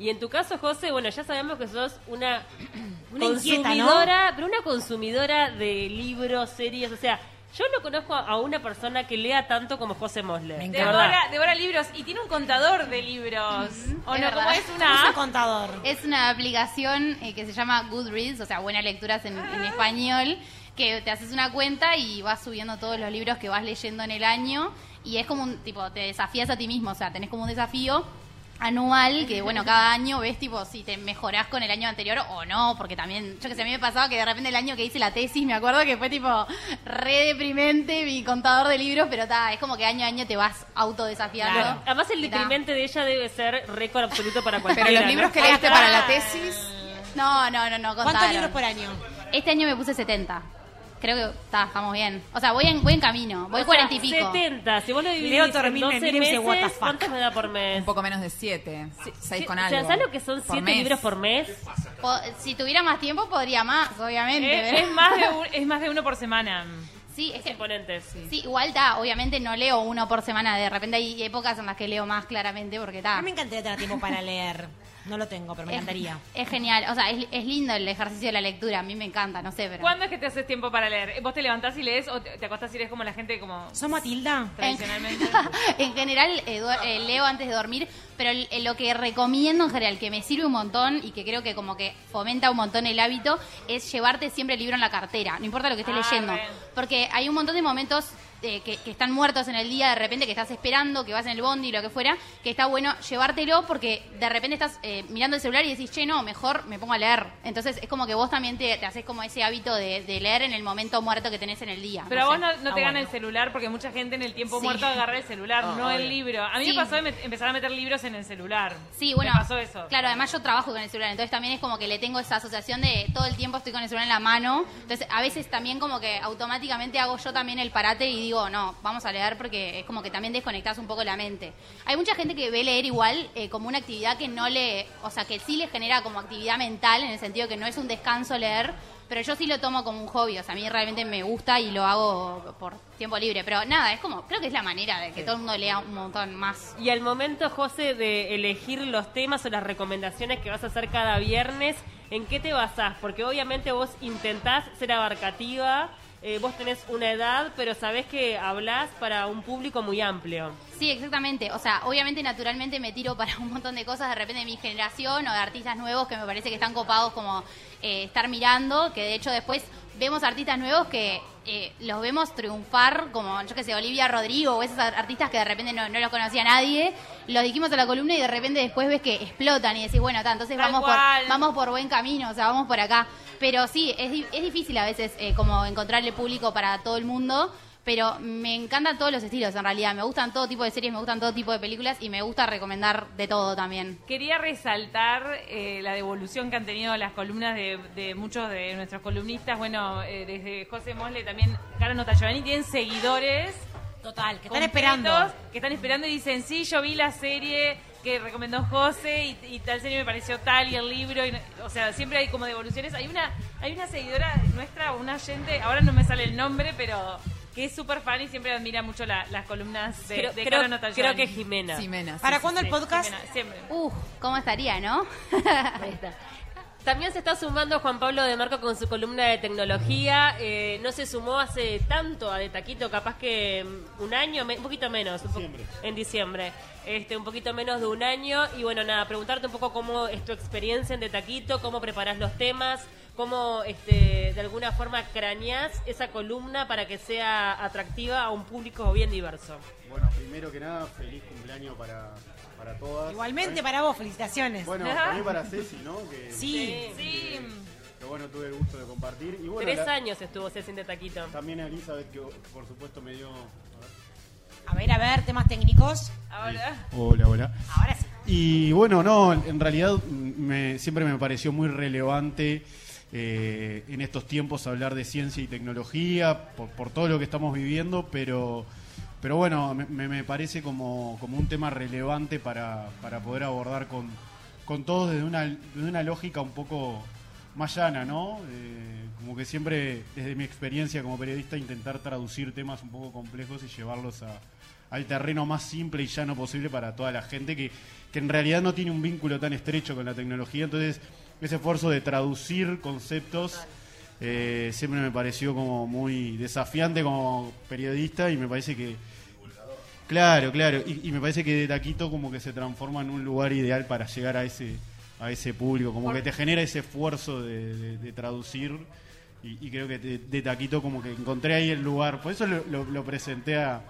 Y en tu caso, José, bueno, ya sabemos que sos una,
Una inquieta, ¿no?
consumidora, pero una consumidora de libros, series, o sea, yo no conozco a una persona que lea tanto como José Mosler.
Devora, devora libros y tiene un contador de libros. ¿O
es
no? ¿Cómo es
¿Cómo
una app?
contador?
Es una aplicación eh, que se llama Goodreads, o sea, Buenas Lecturas en, en español, que te haces una cuenta y vas subiendo todos los libros que vas leyendo en el año y es como un tipo, te desafías a ti mismo, o sea, tenés como un desafío anual que bueno cada año ves tipo si te mejorás con el año anterior o no porque también yo que sé a mí me pasaba que de repente el año que hice la tesis me acuerdo que fue tipo re deprimente mi contador de libros pero ta, es como que año a año te vas autodesafiando
Claro.
Además, el deprimente de ella debe ser récord absoluto para cualquiera.
Pero los libros
¿no?
que leíste para la tesis...
no no no no
¿Cuántos
contaron.
libros por año?
Este año me puse 70. Creo que está, estamos bien. O sea, voy en, voy en camino, voy
O sea,
40 y pico.
70. Si vos lo dividís
Leo
en
Tormín me
12
mira y me dice, "What the
meses,
fuck".
¿cuánto me da por mes?
Un poco menos de 7. 6 con
O
algo.
sea, ¿sabes lo que son
Por
7
mes.
libros por mes?
Po- si tuviera más tiempo podría más, obviamente.
Es,
pero-
es más de un- es más de uno por semana.
Sí, es que
Imponentes.
Sí, igual está, obviamente no leo uno por semana, de repente hay épocas en las que leo más claramente porque
A
está.
mí me encantaría tener tiempo para leer. No lo tengo, pero me encantaría.
Es, genial, o sea, es, es lindo el ejercicio de la lectura, a mí me encanta, no sé, pero...
¿Cuándo es que te haces tiempo para leer? ¿Vos te levantás y lees o te, te acostás y lees como la gente como
¿Sos Matilda?
tradicionalmente?
en general eh, eh, leo antes de dormir, pero eh, lo que recomiendo en general, que me sirve un montón y que creo que como que fomenta un montón el hábito, es llevarte siempre el libro en la cartera, no importa lo que estés
Ah,
leyendo. Porque hay un montón de momentos eh, que, que están muertos en el día, de repente que estás esperando, que vas en el bondi, lo que fuera, que está bueno llevártelo porque de repente estás eh, mirando el celular y decís, che, no, mejor me pongo a leer. Entonces es como que vos también te, te haces como ese hábito de, de leer en el momento muerto que tenés en el día.
Pero a vos
sé.
no, no
Ah,
te gana
bueno.
el celular porque mucha gente en el tiempo
Sí.
muerto agarra el celular,
Ah,
no el libro. A mí
Sí.
me pasó de empezar a meter libros en el celular.
Sí, bueno,
Me pasó eso.
claro, además yo trabajo con el celular, entonces también es como que le tengo esa asociación de todo el tiempo estoy con el celular en la mano, entonces a veces también como que automáticamente hago yo también el parate y digo, no, vamos a leer porque es como que también desconectás un poco la mente. Hay mucha gente que ve leer igual eh, como una actividad que no le, o sea, que sí le genera como actividad mental, en el sentido que no es un descanso leer, pero yo sí lo tomo como un hobby, o sea, a mí realmente me gusta y lo hago por tiempo libre, pero nada, es como, creo que es la manera de que todo el mundo lea un montón más.
Y al momento, José, de elegir los temas o las recomendaciones que vas a hacer cada viernes, ¿en qué te basás? Porque obviamente vos intentás ser abarcativa, eh, vos tenés una edad, pero sabés que hablás para un público muy amplio.
Sí, exactamente. O sea, obviamente naturalmente me tiro para un montón de cosas de repente de mi generación o de artistas nuevos que me parece que están copados como eh, estar mirando, que de hecho después vemos artistas nuevos que eh, los vemos triunfar, como yo que sé, Olivia Rodrigo o esos ar- artistas que de repente no, no los conocía nadie, los dijimos a la columna y de repente después ves que explotan y decís, bueno, ta, entonces
Tal
vamos por, vamos por buen camino, o sea, vamos por acá. Pero sí, es, es difícil a veces eh, como encontrarle público para todo el mundo. Pero me encantan todos los estilos en realidad. Me gustan todo tipo de series, me gustan todo tipo de películas y me gusta recomendar de todo también.
Quería resaltar eh, la devolución que han tenido las columnas de, de muchos de nuestros columnistas. Bueno, eh, desde José Mosle también, Cara Nota Giovanni, tienen seguidores.
Total, que están esperando.
Que están esperando y dicen, sí, yo vi la serie que recomendó José y, y tal serie me pareció tal y el libro. y o sea, siempre hay como devoluciones. Hay una, hay una seguidora nuestra, una oyente, ahora no me sale el nombre, pero que es súper fan y siempre admira mucho la- las columnas de,
Creo,
de
creo- que es Jimena.
Ximena, sí,
¿Para
sí,
cuándo
sí.
el podcast?
Jimena, siempre.
Uf, ¿cómo estaría, no?
Ahí está. También se está sumando Juan Pablo de Marco con su columna de tecnología. Eh, no se sumó hace tanto a De Taquito, capaz que mm, un año, un poquito menos. un po- en diciembre. Este, un poquito menos de un año. Y bueno, nada, preguntarte un poco cómo es tu experiencia en De Taquito, cómo preparás los temas, cómo este, de alguna forma craneás esa columna para que sea atractiva a un público bien diverso.
Bueno, primero que nada, feliz cumpleaños para, para todas.
Igualmente para vos, felicitaciones.
Bueno, también para Ceci, ¿no? Que,
Sí.
Sí.
que bueno, tuve el gusto de compartir. Y bueno,
Tres
la-
años estuvo Ceci en De Taquito.
también a Elizabeth, que por supuesto me dio... a ver.
A ver, a ver, temas técnicos.
Ahora.
Hola, hola.
Ahora sí.
Y bueno, no, en realidad me, siempre me pareció muy relevante eh, en estos tiempos hablar de ciencia y tecnología, por, por todo lo que estamos viviendo, pero, pero bueno, me, me- parece como, como un tema relevante para, para poder abordar con, con todos desde una, desde una lógica un poco más llana, ¿no? Eh, como que siempre, desde mi experiencia como periodista, intentar traducir temas un poco complejos y llevarlos a, al terreno más simple y llano posible para toda la gente que, que en realidad no tiene un vínculo tan estrecho con la tecnología. Entonces, ese esfuerzo de traducir conceptos eh, siempre me pareció como muy desafiante como periodista y me parece que... Claro, claro, y, me parece que de Taquito como que se transforma en un lugar ideal para llegar a ese a ese público, como que te genera ese esfuerzo de, traducir y, creo que de, Taquito como que encontré ahí el lugar, por eso lo- lo presenté a,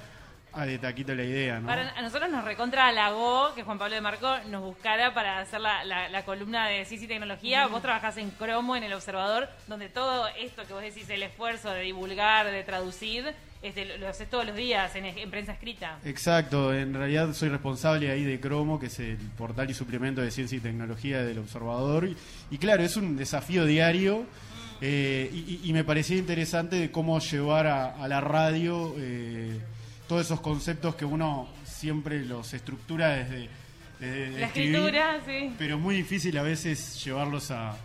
a De Taquito la idea, ¿no?
Para, a nosotros nos recontra halagó que Juan Pablo de Marco nos buscara para hacer la, la- la columna de Ciencia y Tecnología. Vos trabajás en Cromo, en El Observador, donde todo esto que vos decís, el esfuerzo de divulgar, de traducir, este, lo, haces todos los días en, en prensa escrita.
Exacto, en realidad soy responsable ahí de Cromo, que es el portal y suplemento de ciencia y tecnología del Observador. Y, y claro, es un desafío diario Eh, y, y- y me parecía interesante de cómo llevar a, a la radio eh, todos esos conceptos que uno siempre los estructura desde, desde
La
escribir,
escritura, sí.
pero es muy difícil a veces llevarlos a,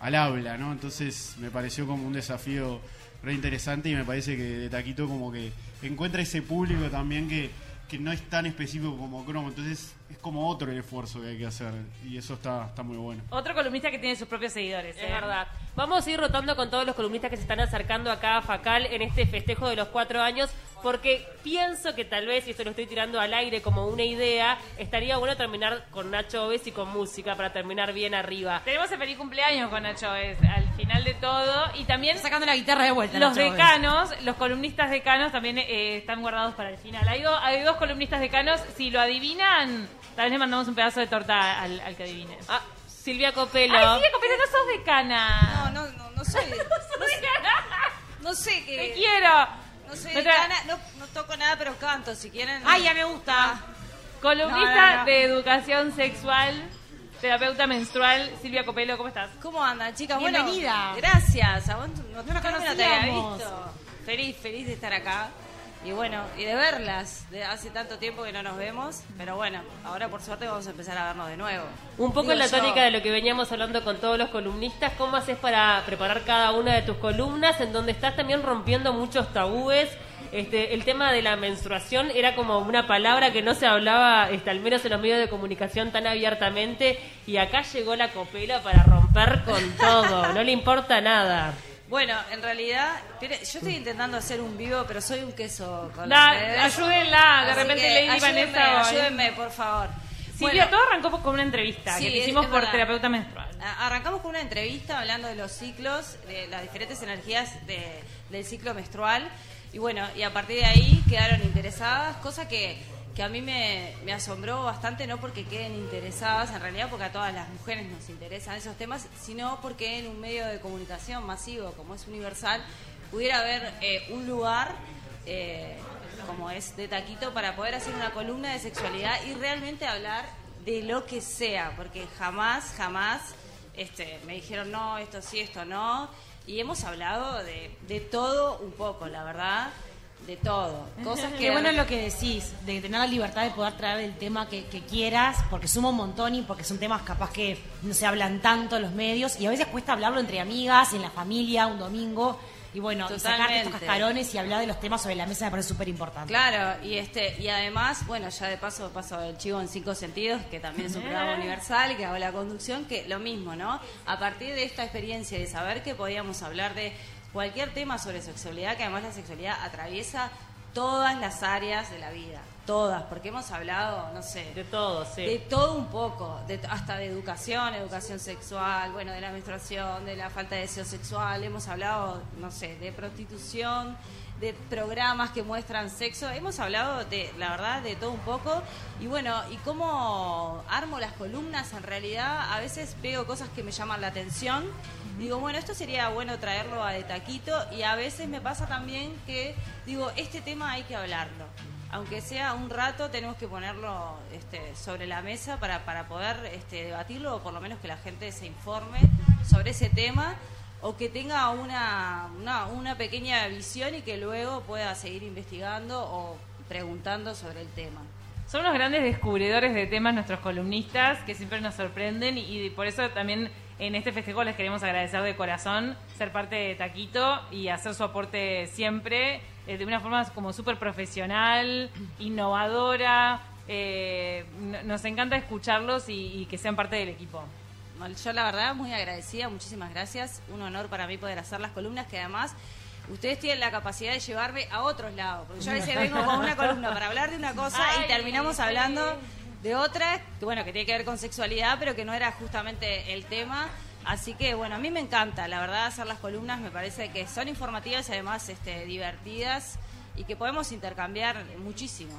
al habla, ¿no? Entonces me pareció como un desafío re interesante y me parece que de Taquito como que encuentra ese público también que, que no es tan específico como Cromo, entonces es como otro el esfuerzo que hay que hacer y eso está, está muy bueno.
Otro columnista que tiene sus propios seguidores.
Es
¿eh?
verdad. Vamos a ir rotando con todos los columnistas que se están acercando acá a Facal en este festejo de los cuatro años, porque pienso que tal vez, y esto lo estoy tirando al aire como una idea, estaría bueno terminar con Nacho Oves y con música para terminar bien arriba.
Tenemos el feliz cumpleaños con Nacho es al final de todo. Y también
Sacando la guitarra de vuelta.
los
Nacho Oves.
decanos, los columnistas decanos también eh, están guardados para el final. Hay, do- hay dos columnistas decanos. Si lo adivinan, tal vez le mandamos un pedazo de torta al, al que adivine.
Ah, Silvia Copelo.
Ay, Silvia Copelo, no sos decana.
No, no, no, no soy.
No decana.
No sé qué.
Te quiero.
No soy
Me tra-
decana, no, no toco nada, pero canto. Si quieren.
Ay, ya me gusta.
Columnista
No, no, no.
de educación sexual, terapeuta menstrual, Silvia Copelo, ¿cómo estás?
¿Cómo andan, chicas?
Bienvenida.
Bueno, gracias. A vos no, te había visto. Feliz, feliz de estar acá. Y bueno, y de verlas. De hace tanto tiempo que no nos vemos. Pero bueno, ahora por suerte vamos a empezar a vernos de nuevo.
Un poco
Digo
en la
yo.
tónica de lo que veníamos hablando con todos los columnistas, ¿cómo haces para preparar cada una de tus columnas en donde estás también rompiendo muchos tabúes? Este, el tema de la menstruación era como una palabra que no se hablaba, este, al menos en los medios de comunicación tan abiertamente, y acá llegó la copela para romper con todo, no le importa nada.
Bueno, en realidad, yo estoy intentando hacer un vivo, pero soy un queso con las redes.
ayúdenla, de
Así
repente
que
Lady
ayúdenme, Ayúdenme, por favor.
Silvia,
Bueno,
todo arrancó con una entrevista
Sí,
que te hicimos por
verdad.
terapeuta menstrual.
arrancamos con una entrevista hablando de los ciclos, de las diferentes energías de- del ciclo menstrual. Y bueno, y a partir de ahí quedaron interesadas, cosa que, que a mí me, asombró bastante, no porque queden interesadas, en realidad porque a todas las mujeres nos interesan esos temas, sino porque en un medio de comunicación masivo como es Universal pudiera haber eh, un lugar eh, como es de Taquito para poder hacer una columna de sexualidad y realmente hablar de lo que sea, porque jamás, jamás este, me dijeron no, esto sí, esto no, y hemos hablado de, de todo un poco, la verdad, de todo. Cosas que...
Qué bueno lo que decís, de tener la libertad de poder traer el tema que, que quieras, porque suma un montón y porque son temas capaz que no se hablan tanto en los medios y a veces cuesta hablarlo entre amigas, en la familia, un domingo. Y bueno, y sacarte estos cascarones y hablar de los temas sobre la mesa me parece súper importante.
Claro, y este y además, bueno, ya de paso paso el chivo en cinco sentidos, que también es un programa universal, que hago la conducción, que lo mismo, ¿no? A partir de esta experiencia de saber que podíamos hablar de cualquier tema sobre sexualidad, que además la sexualidad atraviesa todas las áreas de la vida, todas, porque hemos hablado, no sé,
De todo, sí.
de todo un poco, de, hasta de educación, educación sexual, bueno, de la menstruación, de la falta de deseo sexual, hemos hablado, no sé, de prostitución, de programas que muestran sexo, hemos hablado de, la verdad, de todo un poco, y bueno, y cómo armo las columnas, en realidad, a veces veo cosas que me llaman la atención, digo, bueno, esto sería bueno traerlo a de taquito, y a veces me pasa también que, digo, este tema hay que hablarlo. Aunque sea un rato, tenemos que ponerlo este, sobre la mesa para, para poder este, debatirlo o por lo menos que la gente se informe sobre ese tema o que tenga una, una, pequeña visión y que luego pueda seguir investigando o preguntando sobre el tema.
Son unos grandes descubridores de temas nuestros columnistas que siempre nos sorprenden y, por eso también en este festejo les queremos agradecer de corazón ser parte de Taquito y hacer su aporte siempre eh, de una forma como súper profesional, innovadora. eh, no- nos encanta escucharlos y que sean parte del equipo.
Yo la verdad muy agradecida, muchísimas gracias. Un honor para mí poder hacer las columnas que además ustedes tienen la capacidad de llevarme a otros lados. Porque yo a veces vengo con una columna para hablar de una cosa
Ay,
y terminamos
sí.
hablando de otra, que bueno, que tiene que ver con sexualidad, pero que no era justamente el tema. Así que bueno, a mí me encanta, la verdad, hacer las columnas me parece que son informativas y además este, divertidas y que podemos intercambiar muchísimo.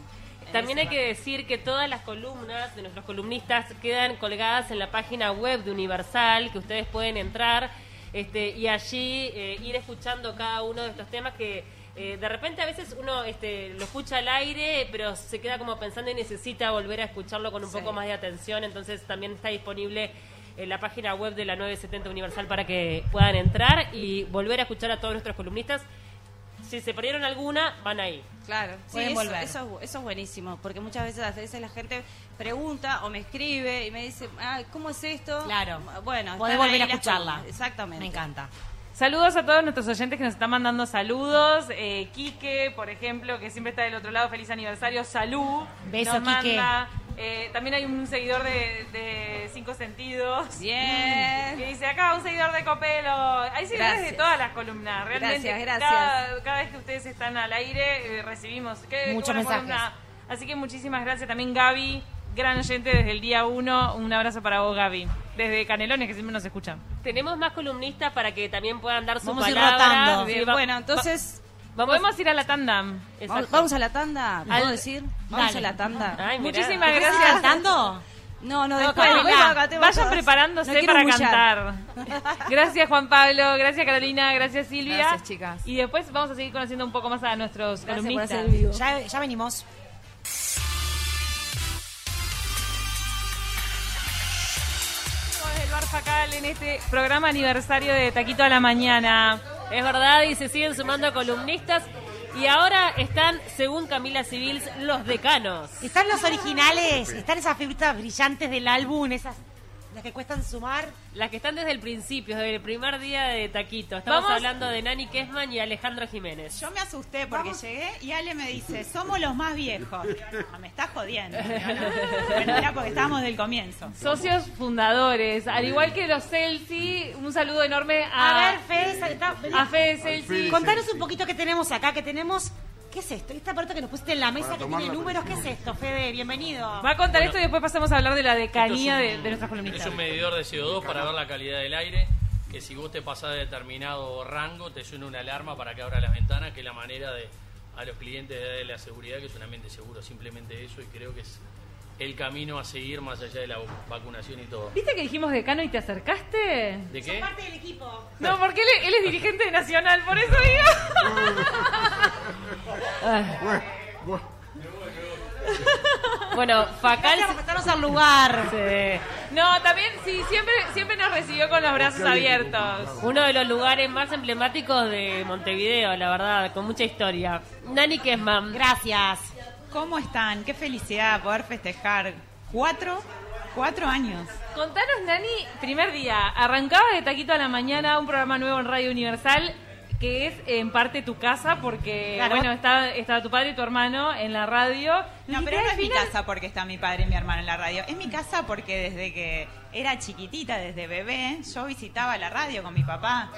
También hay que decir que todas las columnas de nuestros columnistas quedan colgadas en la página web de Universal, que ustedes pueden entrar este, y allí eh, ir escuchando cada uno de estos temas que eh, de repente a veces uno este, lo escucha al aire, pero se queda como pensando y necesita volver a escucharlo con un
Sí.
poco más de atención, entonces también está disponible en la página web de la 970 Universal para que puedan entrar y volver a escuchar a todos nuestros columnistas. Si se perdieron alguna, van ahí.
Claro, sí,
Pueden
eso,
volver.
Eso, eso es buenísimo, porque muchas veces, a veces la gente pregunta o me escribe y me dice, ah, ¿cómo es esto?
Claro.
Bueno,
Podés volver a escucharla.
Exactamente.
Me encanta.
Saludos a todos nuestros oyentes que nos están mandando saludos. Eh, Quique, por ejemplo, que siempre está del otro lado. Feliz aniversario. Salud.
Beso,
nos
Quique.
manda. Eh, también hay un seguidor de, de Cinco Sentidos.
Bien.
Que dice acá un seguidor de Copelo. Hay seguidores
Gracias.
de todas las columnas. Realmente,
Gracias, gracias.
Cada, cada vez que ustedes están al aire, eh, recibimos qué-
Muchos
buena
mensajes.
columna. Así que muchísimas gracias. También Gaby, gran oyente desde el día uno. Un abrazo para vos, Gaby. Desde Canelones, que siempre nos escuchan.
Tenemos más columnistas para que también puedan dar su
Vamos a ir
palabra.
rotando.
Sí,
bueno,
entonces,
vamos-
Podemos ir a la tanda.
Vamos, vamos a la tanda, ¿puedo
Al-
decir? Vamos
Dale.
a la tanda.
Ay. Muchísimas
¿Estás
gracias.
cantando? No, no,
No,
después, después cantemos
vayan preparándose
No
para
mullar.
cantar. Gracias Juan Pablo, gracias Carolina, gracias Silvia.
Gracias, chicas.
Y después vamos a seguir conociendo un poco más a nuestros
Gracias
columnistas.
Ya, ya venimos.
El Bar Facal en este programa aniversario de Taquito a la Mañana.
Es verdad, y se siguen sumando columnistas. Y ahora están, según Camila Civils, los decanos.
Están los originales, están esas figuritas brillantes del álbum, esas las que cuestan sumar.
Las que están desde el principio, desde el primer día de Taquito. Estamos
Vamos-
hablando de Nani Kesman y Alejandro Jiménez.
Yo me asusté porque llegué y Ale me dice, somos los más viejos. Ah, me estás jodiendo. Digo, ¿no? Bueno, era porque estábamos del comienzo.
Socios fundadores, al igual que los Celsi, un saludo enorme a,
A ver, Fede, está-
a Fede Celsi.
Contanos un poquito qué tenemos acá, que tenemos... ¿Qué es esto? Este aparato que nos pusiste en la mesa que tiene números, ¿qué es esto, Fede? Bienvenido.
Va a contar esto y después pasamos a hablar de la decanía de,
es un-
de nuestras columnistas.
Es un medidor de CO2 para ver la calidad del aire, que si vos te pasás de determinado rango te suena una alarma para que abra las ventanas, que es la manera de a los clientes de darle la seguridad, que es un ambiente seguro, simplemente eso, y creo que es el camino a seguir más allá de la vacunación y todo.
¿Viste que dijimos decano y te acercaste?
¿De qué?
parte del equipo.
No, porque él, él es dirigente de Nacional, por eso digo.
Bueno, Facal...
Gracias por prestarnos al lugar.
Sí.
No, también sí, siempre, siempre nos recibió con los brazos abiertos.
Uno de los lugares más emblemáticos de Montevideo, la verdad, con mucha historia. Nani Kesman.
Gracias.
¿Cómo están? Qué felicidad poder festejar cuatro, cuatro años.
Contanos, Nani, primer día, arrancaba de Taquito a la Mañana un programa nuevo en Radio Universal que es en parte tu casa porque,
Claro.
bueno, está, está tu padre y tu hermano en la radio.
No, pero no es mi casa porque está mi padre y mi hermano en la radio. Es mi casa porque desde que era chiquitita, desde bebé, yo visitaba la radio con mi papá.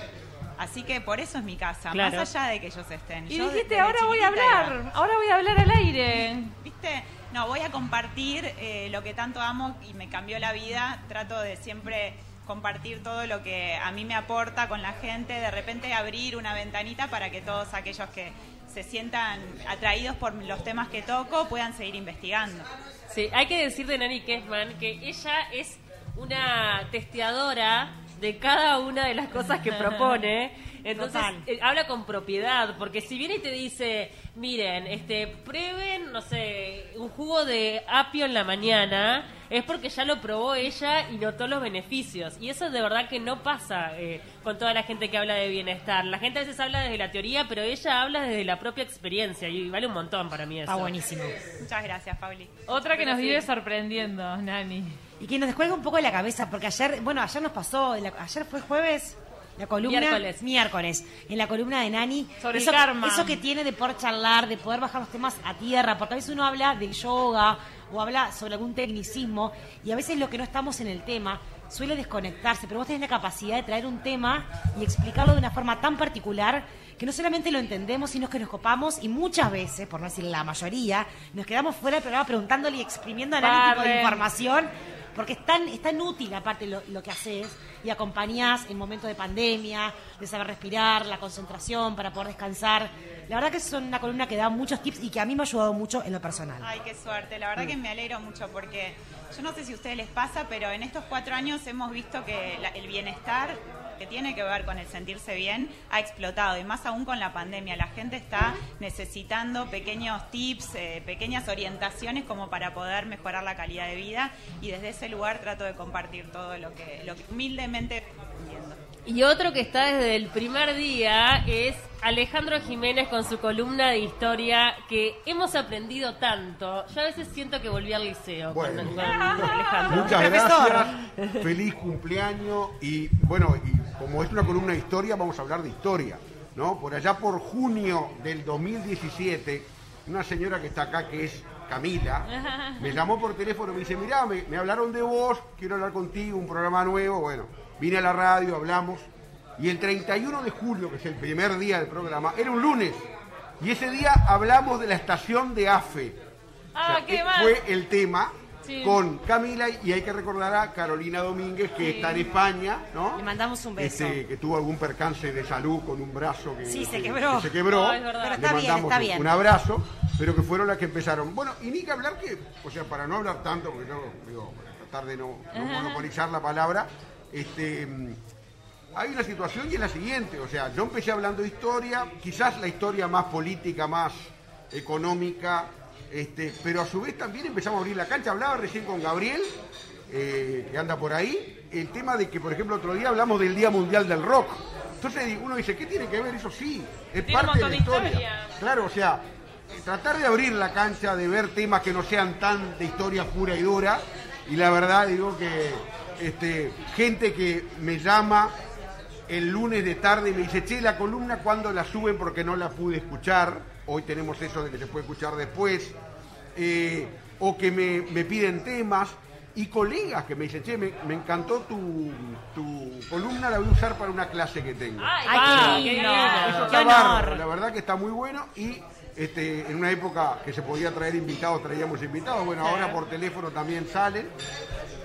Así que por eso es mi casa,
Claro.
más allá de que ellos estén.
Y
Yo
dijiste, ahora voy a hablar, ahora voy a hablar al aire.
¿Viste? No, voy a compartir eh, lo que tanto amo y me cambió la vida. Trato de siempre compartir todo lo que a mí me aporta con la gente. De repente abrir una ventanita para que todos aquellos que se sientan atraídos por los temas que toco puedan seguir investigando.
Sí, hay que decir de Nani Kesman que ella es una testeadora de cada una de las cosas que propone. Entonces, eh, habla con propiedad, porque si viene y te dice, miren, este, prueben, no sé, un jugo de apio en la mañana, es porque ya lo probó ella y notó los beneficios. Y eso de verdad que no pasa eh, con toda la gente que habla de bienestar. La gente a veces habla desde la teoría, pero ella habla desde la propia experiencia y vale un montón para mí eso.
Está buenísimo.
Muchas gracias, Pauli.
Otra que nos
Sí.
vive sorprendiendo, Nani.
Y que nos descuelga un poco de la cabeza, porque ayer, bueno, ayer nos pasó, la- ayer fue jueves, la columna.
Miércoles.
Miércoles, en la columna de Nani.
Sobre el
eso,
karma.
Eso que tiene de poder charlar, de poder bajar los temas a tierra, porque a veces uno habla del yoga o habla sobre algún tecnicismo, y a veces lo que no estamos en el tema suele desconectarse, pero vos tenés la capacidad de traer un tema y explicarlo de una forma tan particular que no solamente lo entendemos, sino que nos copamos y muchas veces, por no decir la mayoría, nos quedamos fuera del programa preguntándole y exprimiendo analítico de información porque es tan, es tan útil aparte lo, lo que haces y acompañás en momentos de pandemia, de saber respirar, la concentración para poder descansar. La verdad que es una columna que da muchos tips y que a mí me ha ayudado mucho en lo personal.
Ay, qué suerte. La verdad que me alegro mucho porque yo no sé si a ustedes les pasa, pero en estos cuatro años hemos visto que la- el bienestar que tiene que ver con el sentirse bien ha explotado y más aún con la pandemia. La gente está necesitando pequeños tips, eh, pequeñas orientaciones como para poder mejorar la calidad de vida y desde ese lugar trato de compartir todo lo que, lo que humildemente.
Y otro que está desde el primer día es Alejandro Jiménez con su columna de historia que hemos aprendido tanto. Yo a veces siento que volví al liceo
Bueno.
con, Alejandro.
Muchas gracias, feliz cumpleaños y bueno, y como es una columna de historia, vamos a hablar de historia, ¿no? Por allá por junio del 2017, una señora que está acá que es Camila, me llamó por teléfono, me dice, mirá, me, me hablaron de vos, quiero hablar contigo, un programa nuevo, bueno, vine a la radio, hablamos, y el 31 de julio, que es el primer día del programa, era un lunes, y ese día hablamos de la estación de AFE.
Ah,
O sea,
qué mal.
Fue el tema
Sí.
con Camila y hay que recordar a Carolina Domínguez que
Sí.
está en España, ¿no?
Le mandamos un beso.
Este, que tuvo algún percance de salud con un brazo que,
Sí, se
que-
quebró.
que se quebró.
No, es verdad. Pero
Le
está bien,
mandamos
está
un-
bien.
un abrazo, pero que fueron las que empezaron. Bueno, y ni que hablar que, o sea, para no hablar tanto, porque no, digo, para tratar de no, no monopolizar la palabra, este, mm, hay una situación y es la siguiente, o sea, yo empecé hablando de historia, quizás la historia más política, más económica, este, pero a su vez también empezamos a abrir la cancha. Hablaba recién con Gabriel, eh, que anda por ahí, el tema de que, por ejemplo, otro día hablamos del Día Mundial del Rock. Entonces uno dice, ¿qué tiene que ver? Eso sí, es
Tiene
parte de la historia.
historia.
Claro, o sea, tratar de abrir la cancha, de ver temas que no sean tan de historia pura y dura. Y la verdad digo que este, gente que me llama el lunes de tarde y me dice, che, la columna cuando la suben porque no la pude escuchar. Hoy tenemos eso de que se puede escuchar después. Eh, o que me, me piden temas. Y colegas que me dicen, che, me, me encantó tu, tu columna, la voy a usar para una clase que tengo.
Ay, qué
qué
lindo.
Eso
Qué
está
honor.
bárbaro, la verdad que está muy bueno y este, en una época que se podía traer invitados, traíamos invitados, bueno, ahora por teléfono también salen.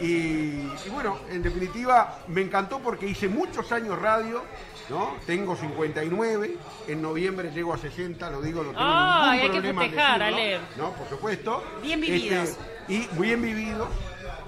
Y, y bueno, en definitiva me encantó porque hice muchos años radio, ¿no? Tengo 59, en noviembre llego a 60, lo digo, no tengo
Ah,
ningún
hay que
problema
festejar,
decirlo,
Ale.
¿no? Por supuesto.
Bien vividos.
Este, y muy bien vividos.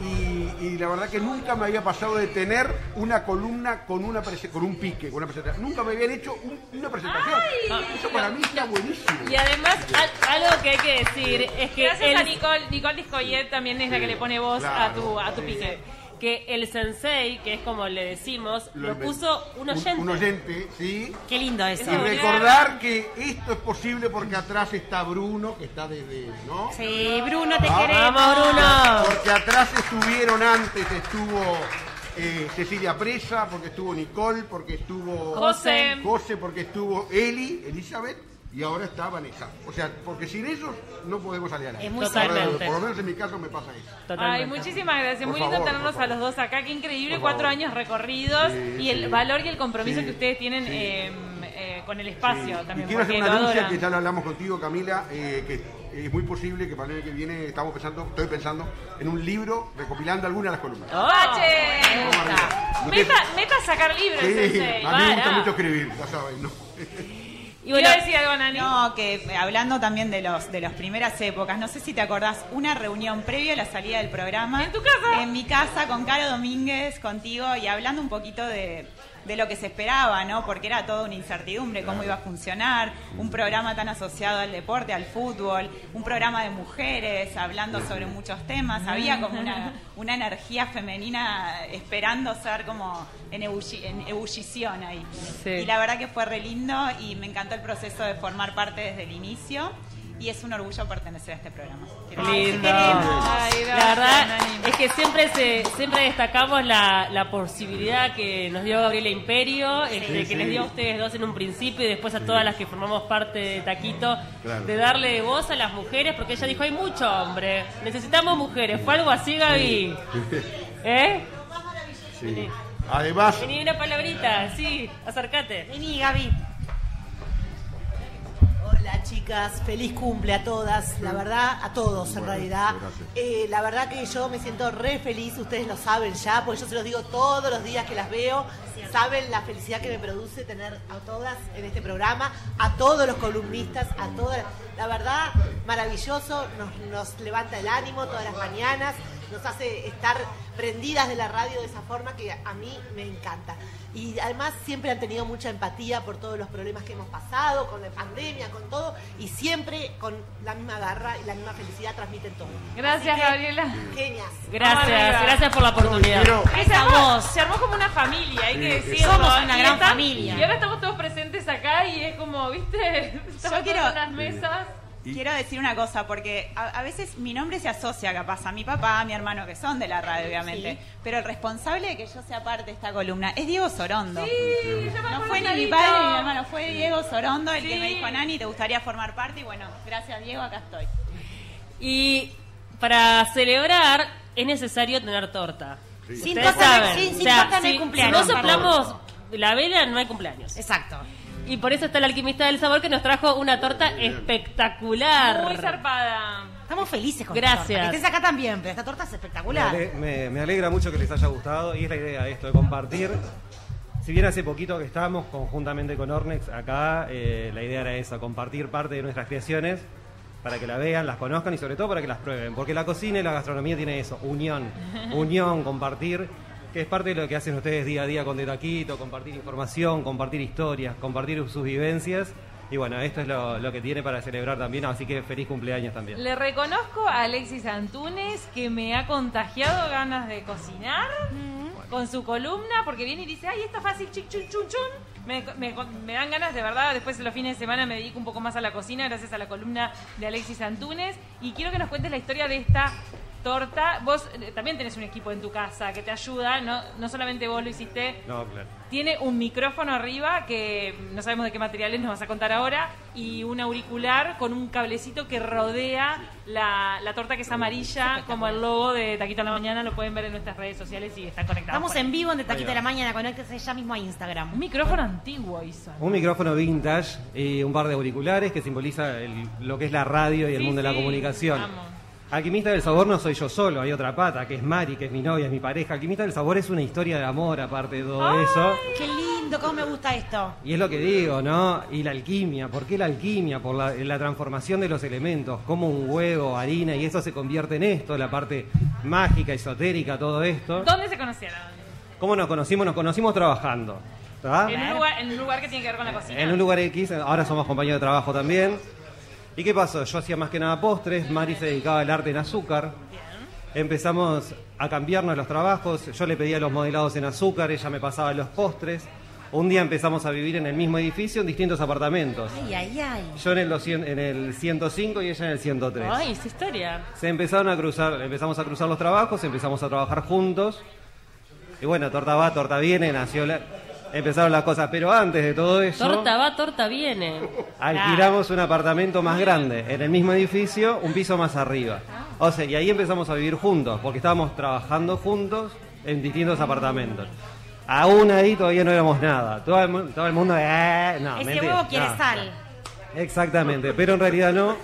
Y, y la verdad que nunca me había pasado de tener una columna con una con un pique, con una presentación. Nunca me habían hecho un- una presentación.
Ay.
Eso para mí está buenísimo.
Y además, al- algo que hay que decir es que
Gracias
el,
a Nicole, Nicole Discoyet también es la que le pone voz a tu a tu pique.
Que el sensei, que es como le decimos, lo, puso un oyente.
Un, oyente, sí.
Qué lindo eso.
Y recordar que esto es posible porque atrás está Bruno, que está desde, ¿no?
Sí, Bruno, te
Ah,
queremos.
Vamos, Bruno.
Porque atrás estuvieron antes, estuvo eh, Cecilia Presa, porque estuvo Nicole, porque estuvo
José.
José, porque estuvo Eli, Elizabeth, y ahora está Vanessa. O sea, porque sin ellos no podemos salir al aire.
Es muy
Totalmente.
Ahora, Por lo menos en mi caso me pasa eso.
Ay,
Totalmente.
muchísimas gracias.
Por
Muy lindo tenerlos a los dos acá. Qué increíble.
Por
Cuatro
favor.
años recorridos
Sí,
y el
sí.
valor y el compromiso
Sí,
que ustedes tienen
sí.
eh, eh, con el espacio
Sí.
también.
Y quiero hacer una
adoran.
que ya lo hablamos contigo, Camila, eh, que es muy posible que para el año que viene estamos pensando, estoy pensando en un libro recopilando algunas de las columnas. Te-
Meta, meta a sacar libros,
Sí,
Sensei.
a mí me gusta mucho escribir, ya saben, ¿no?
Y bueno, decir algo, Nani.
No, que eh, hablando también de los de las primeras épocas, no sé si te acordás, una reunión previa a la salida del programa.
¿En tu casa?
En mi casa con Caro Domínguez, contigo, y hablando un poquito de, de lo que se esperaba, ¿no? Porque era toda una incertidumbre, cómo iba a funcionar, un programa tan asociado al deporte, al fútbol, un programa de mujeres, hablando sobre muchos temas. Había como una, una energía femenina esperando ser como en, ebulli- en ebullición ahí.
Sí.
Y la verdad que fue re lindo y me encantó el proceso de formar parte desde el inicio y es un orgullo pertenecer a este programa.
Lindo.
Ay,
La verdad es que siempre se, siempre destacamos la, la posibilidad que nos dio Gabriela Imperio, este, que
sí.
les dio a ustedes dos en un principio y después a todas las que formamos parte de Taquito,
Claro.
de darle voz a las mujeres, porque ella dijo, hay mucho hombre, necesitamos mujeres. ¿Fue algo así, Gaby? ¿Eh?
Sí. Además,
Vení una palabrita, sí, acércate.
Vení, Gaby.
Hola chicas, feliz cumple a todas, la verdad, a todos en
Bueno,
realidad. Eh, la verdad que yo me siento re feliz, ustedes lo saben ya, porque yo se los digo todos los días que las veo, saben la felicidad que me produce tener a todas en este programa, a todos los columnistas, a todas, la verdad, maravilloso, nos, nos levanta el ánimo todas las mañanas nos hace estar prendidas de la radio de esa forma que a mí me encanta. Y además siempre han tenido mucha empatía por todos los problemas que hemos pasado, con la pandemia, con todo, y siempre con la misma garra y la misma felicidad transmiten todo.
Gracias,
que,
Gabriela.
Genias.
Gracias, gracias por la oportunidad.
Se armó, se armó como una familia, hay que decirlo.
Somos una
Y
gran familia.
Y ahora estamos todos presentes acá y es como, ¿viste? Estamos
Yo quiero,
todos en las mesas.
Quiero decir una cosa, porque a, a veces mi nombre se asocia capaz a mi papá, a mi hermano, que son de la radio, obviamente.
Sí.
Pero el responsable de que yo sea parte de esta columna es Diego Sorondo.
Sí, yo me
no fue ni mi padre ni mi hermano, fue Diego Sorondo el que me dijo, Nani, ¿te gustaría formar parte? Y bueno, gracias Diego, acá estoy.
Y para celebrar es necesario tener torta.
Sin torta
saben.
sin- sin
O sea,
torta no hay
si-
cumpleaños.
Si no soplamos la vela, no hay cumpleaños.
Exacto.
Y por eso está el alquimista del sabor que nos trajo una torta espectacular.
Muy zarpada.
Estamos felices con
Gracias.
esta torta. Que estés acá también, pero esta torta es
Me,
espectacular.
ale- me- me alegra mucho que les haya gustado y es la idea esto de compartir. Si bien hace poquito que estamos conjuntamente con Ornex acá, eh, la idea era esa, compartir parte de nuestras creaciones para que la vean, las conozcan y sobre todo para que las prueben. Porque la cocina y la gastronomía tiene eso, unión, unión, compartir, que es parte de lo que hacen ustedes día a día con De Taquito, compartir información, compartir historias, compartir sus vivencias. Y bueno, esto es lo, lo que tiene para celebrar también, así que feliz cumpleaños también.
Le reconozco a Alexis Antunes que me ha contagiado ganas de cocinar con su columna, porque viene y dice, ay, esto es fácil, chic, chun, chun, chun. Me, me- me dan ganas de verdad, después de los fines de semana me dedico un poco más a la cocina gracias a la columna de Alexis Antunes. Y quiero que nos cuentes la historia de esta torta. Vos eh, también tenés un equipo en tu casa que te ayuda, no, no solamente vos lo hiciste,
No, claro.
tiene un micrófono arriba que no sabemos de qué materiales nos vas a contar ahora y un auricular con un cablecito que rodea la, la torta que es amarilla como el logo de Taquito a la Mañana. Lo pueden ver en nuestras redes sociales y están conectados.
Estamos en vivo en De Taquito de la Mañana, conéctese ya mismo a Instagram.
Un micrófono antiguo hizo.
Un micrófono vintage y un par de auriculares que simboliza el- lo que es la radio y el
Sí,
mundo de la
sí,
comunicación.
vamos.
Alquimista del sabor no soy yo solo, hay otra pata, que es Mari, que es mi novia, es mi pareja. Alquimista del sabor es una historia de amor, aparte de todo eso.
Qué lindo, cómo me gusta esto.
Y es lo que digo, ¿no? Y la alquimia, ¿por qué la alquimia? Por la, la transformación de los elementos, como un huevo, harina, y eso se convierte en esto, la parte mágica, esotérica, todo esto.
¿Dónde se conocieron?
¿Cómo nos conocimos? Nos conocimos trabajando. ¿tá?
En un, lugar, en un lugar que tiene que ver con la cocina.
En un lugar X, ahora somos compañeros de trabajo también. ¿Y qué pasó? Yo hacía más que nada postres, Mari se dedicaba al arte en azúcar. Empezamos a cambiarnos los trabajos, yo le pedía los modelados en azúcar, ella me pasaba los postres. Un día empezamos a vivir en el mismo edificio, en distintos apartamentos.
Ay, ay, ay.
Yo en el, 200 en el 105 y ella en el 103.
Ay, esa historia.
Se empezaron a cruzar, empezamos a cruzar los trabajos, empezamos a trabajar juntos. Y bueno, torta va, torta viene, nació la- empezaron las cosas. Pero antes de todo eso,
Torta va, torta viene.
alquilamos un apartamento más grande, en el mismo edificio, un piso más arriba. O sea, y ahí empezamos a vivir juntos, porque estábamos trabajando juntos en distintos apartamentos. Aún ahí todavía no éramos nada. Todo el, mu- todo el mundo, eh, no,
Ese
mentira,
huevo quiere
no.
sal.
Exactamente, pero en realidad no.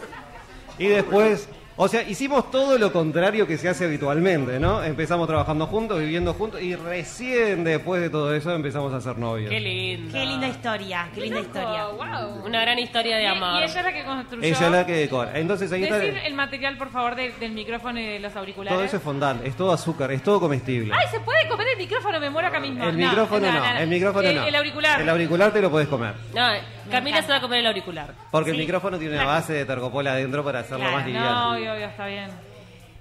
Y después, o sea, hicimos todo lo contrario que se hace habitualmente, ¿no? Empezamos trabajando juntos, viviendo juntos y recién después de todo eso empezamos a ser novios.
Qué lindo.
Qué linda historia, qué linda historia.
Wow.
Una gran historia de amor.
y ella es la que construyó.
Ella es la que decora. Entonces ahí está.
Decir el material, por favor, de- del micrófono y de los auriculares.
Todo eso es fondant, es todo azúcar, es todo comestible.
Ay, ¿se puede comer el micrófono? Me muero acá mismo.
El
No,
micrófono no, el micrófono
el,
no.
El auricular.
El auricular te lo puedes comer.
No, Camila se va a comer el auricular.
Porque el micrófono tiene una base de tergopol adentro para hacerlo
Claro,
más
no,
liviano.
Obvio, obvio, está bien.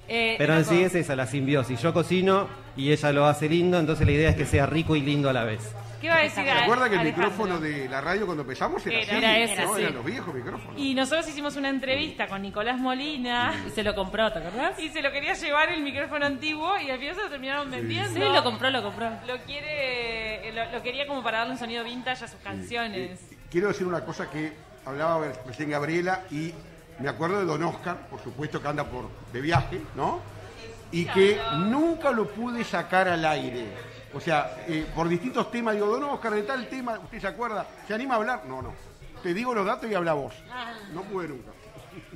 Eh,
Pero en sí es esa, la simbiosis. Yo cocino y ella lo hace lindo, entonces la idea es que sea rico y lindo a la vez.
¿Qué iba a decir?
¿Se acuerda que el
Alejandro?
micrófono de la radio cuando empezamos era,
Era-
así?
era ese,
¿no?
sí.
Eran los viejos micrófonos.
Y nosotros hicimos una entrevista con Nicolás Molina.
Y se lo compró, ¿te acordás?
Y se lo quería llevar el micrófono antiguo y al final se lo terminaron vendiendo.
Sí, lo compró, lo compró.
Lo quiere, lo, lo quería como para darle un sonido vintage a sus canciones.
Quiero decir una cosa que hablaba recién Gabriela y me acuerdo de Don Oscar, por supuesto que anda por de viaje, ¿no? Y que nunca lo pude sacar al aire. O sea, eh, por distintos temas, digo, Don Oscar, de tal tema, ¿usted se acuerda? ¿Se anima a hablar? No, no. Te digo los datos y habla vos. No pude nunca.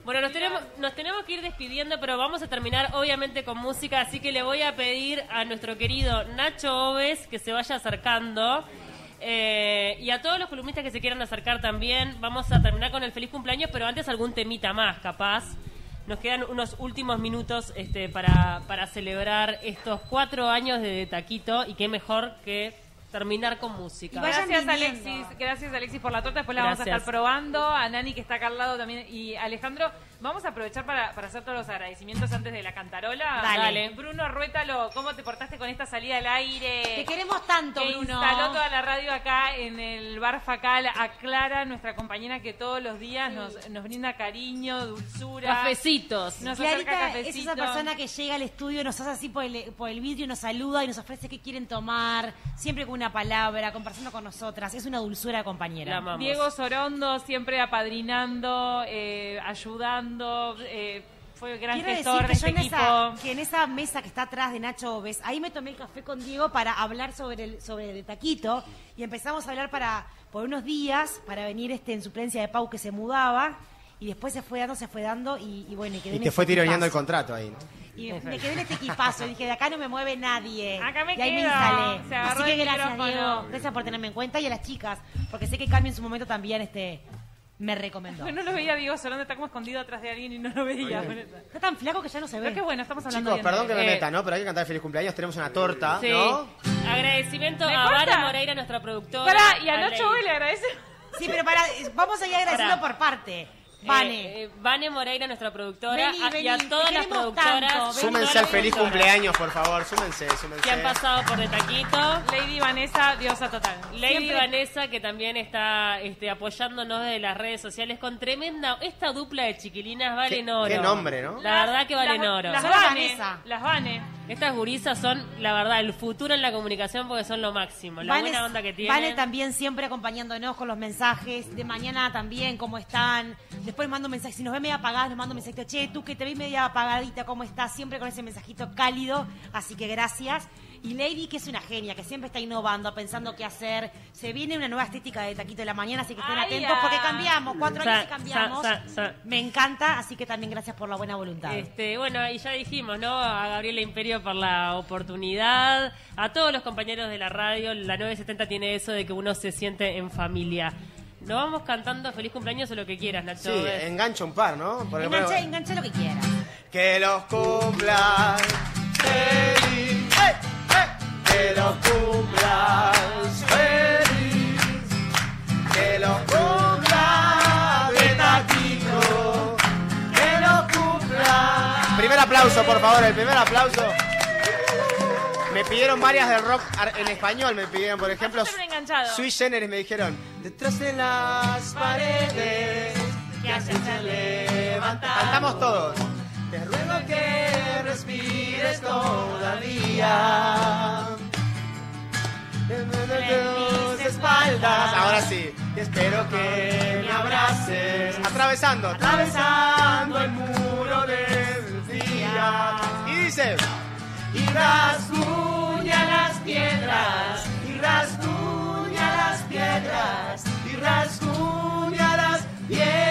Bueno, nos tenemos, nos tenemos que ir despidiendo, pero vamos a terminar obviamente con música, así que le voy a pedir a nuestro querido Nacho Oves que se vaya acercando. Eh, y a todos los columnistas que se quieran acercar también, vamos a terminar con el feliz cumpleaños, pero antes algún temita más, capaz. Nos quedan unos últimos minutos este, para, para celebrar estos cuatro años de Taquito y qué mejor que terminar con música.
Gracias Alexis, gracias Alexis por la torta, después la vamos a estar probando, a Nani que está acá al lado también y Alejandro, vamos a aprovechar para, para hacer todos los agradecimientos antes de la cantarola.
Dale.
Bruno Ruétalo, ¿cómo te portaste con esta salida al aire?
Te queremos tanto,
que
Bruno.
instaló toda la radio acá en el bar Facal, a Clara, nuestra compañera que todos los días nos, nos brinda cariño, dulzura.
Cafecitos.
Nos
Clarita es
cafecito.
esa persona que llega al estudio, nos hace así por el, por el vidrio, nos saluda y nos ofrece qué quieren tomar, siempre con una palabra, conversando con nosotras. Es una dulzura compañera.
Diego Sorondo siempre apadrinando, eh, ayudando, eh, fue gran
Quiero
gestor
decir que
de
yo
este
en esa,
equipo.
que en esa mesa que está atrás de Nacho Oves, ahí me tomé el café con Diego para hablar sobre el, sobre el taquito y empezamos a hablar para por unos días para venir este en suplencia de Pau que se mudaba y después se fue dando, se fue dando y, y bueno, y quedé
Y
en
te
este
fue tironeando el contrato ahí, ¿no?
Y me quedé en este equipazo y dije, de acá no me mueve nadie.
Acá me
y ahí me instalé. Así que gracias. Diego. Gracias por tenerme en cuenta y a las chicas, porque sé que Cami en su momento también este me recomendó.
No lo veía Diego Sorondo, está como escondido atrás de alguien y no lo veía.
Está tan flaco que ya no se ve.
Pero qué bueno, estamos hablando
Chicos,
bien
perdón
de
que me
Eh,
meta, ¿no? Pero hay que cantar feliz cumpleaños. Tenemos una torta,
Sí.
¿no?
Agradecimiento
¿Me
a
corta?
Vara Moreira, nuestra productora.
Pará, y a Nacho hoy le agradece.
Sí, pero para, vamos a ir agradeciendo por parte. Vane.
Eh, eh, Vane Moreira, nuestra productora,
Vení,
y a todas las productoras.
tanto.
Súmense al feliz cumpleaños, por favor. Súmense, súmense.
que han pasado por De Taquito.
Lady Vanessa, diosa total.
Lady
Siempre-
Vanessa, que también está este, apoyándonos desde las redes sociales con tremenda. Esta dupla de chiquilinas valen
Qué-
oro.
qué nombre, ¿no?
La verdad que valen
Las-
oro.
Las Vane, las Vane.
Estas gurisas son, la verdad, el futuro en la comunicación porque son lo máximo. La
Vane-
buena onda que tienen.
Vane también siempre acompañándonos con los mensajes. De mañana también, cómo están. Después mando mensajes. Si nos ve media apagadas, nos mando un mensajito. Che, tú que te vi media apagadita, ¿cómo estás? Siempre con ese mensajito cálido. Así que gracias. Y Lady, que es una genia, que siempre está innovando, pensando qué hacer. Se viene una nueva estética de Taquito de la Mañana, así que estén
Ay,
atentos porque cambiamos. Cuatro
Sa-
años y cambiamos.
sa- sa-
Me encanta, así que también gracias por la buena voluntad.
Este, bueno, y ya dijimos, ¿no? A Gabriela Imperio por la oportunidad, a todos los compañeros de la radio, la 970 tiene eso de que uno se siente en familia. Nos vamos cantando feliz cumpleaños o lo que quieras, Nacho.
Sí,
¿ves?
engancha un par, ¿no? Porque,
Engancha, engancha lo que quieras.
Que los cumplas feliz. Que los cumplas feliz. Que los cumplas de taquito. Que los cumplas. Primer aplauso, por favor, el primer aplauso. Me pidieron varias del rock en español, me pidieron, por ejemplo,
Siempre enganchado.
Sui Generis me dijeron, detrás de las paredes
Que hayan
levantado. Cantamos todos. Te ruego que respires todavía. De tus espaldas. Ahora sí. Y espero que me abraces. Atravesando. Atravesando el muro del día. Y dice. Y rasguña las piedras. Y rasguña las piedras. Y rasguña las piedras.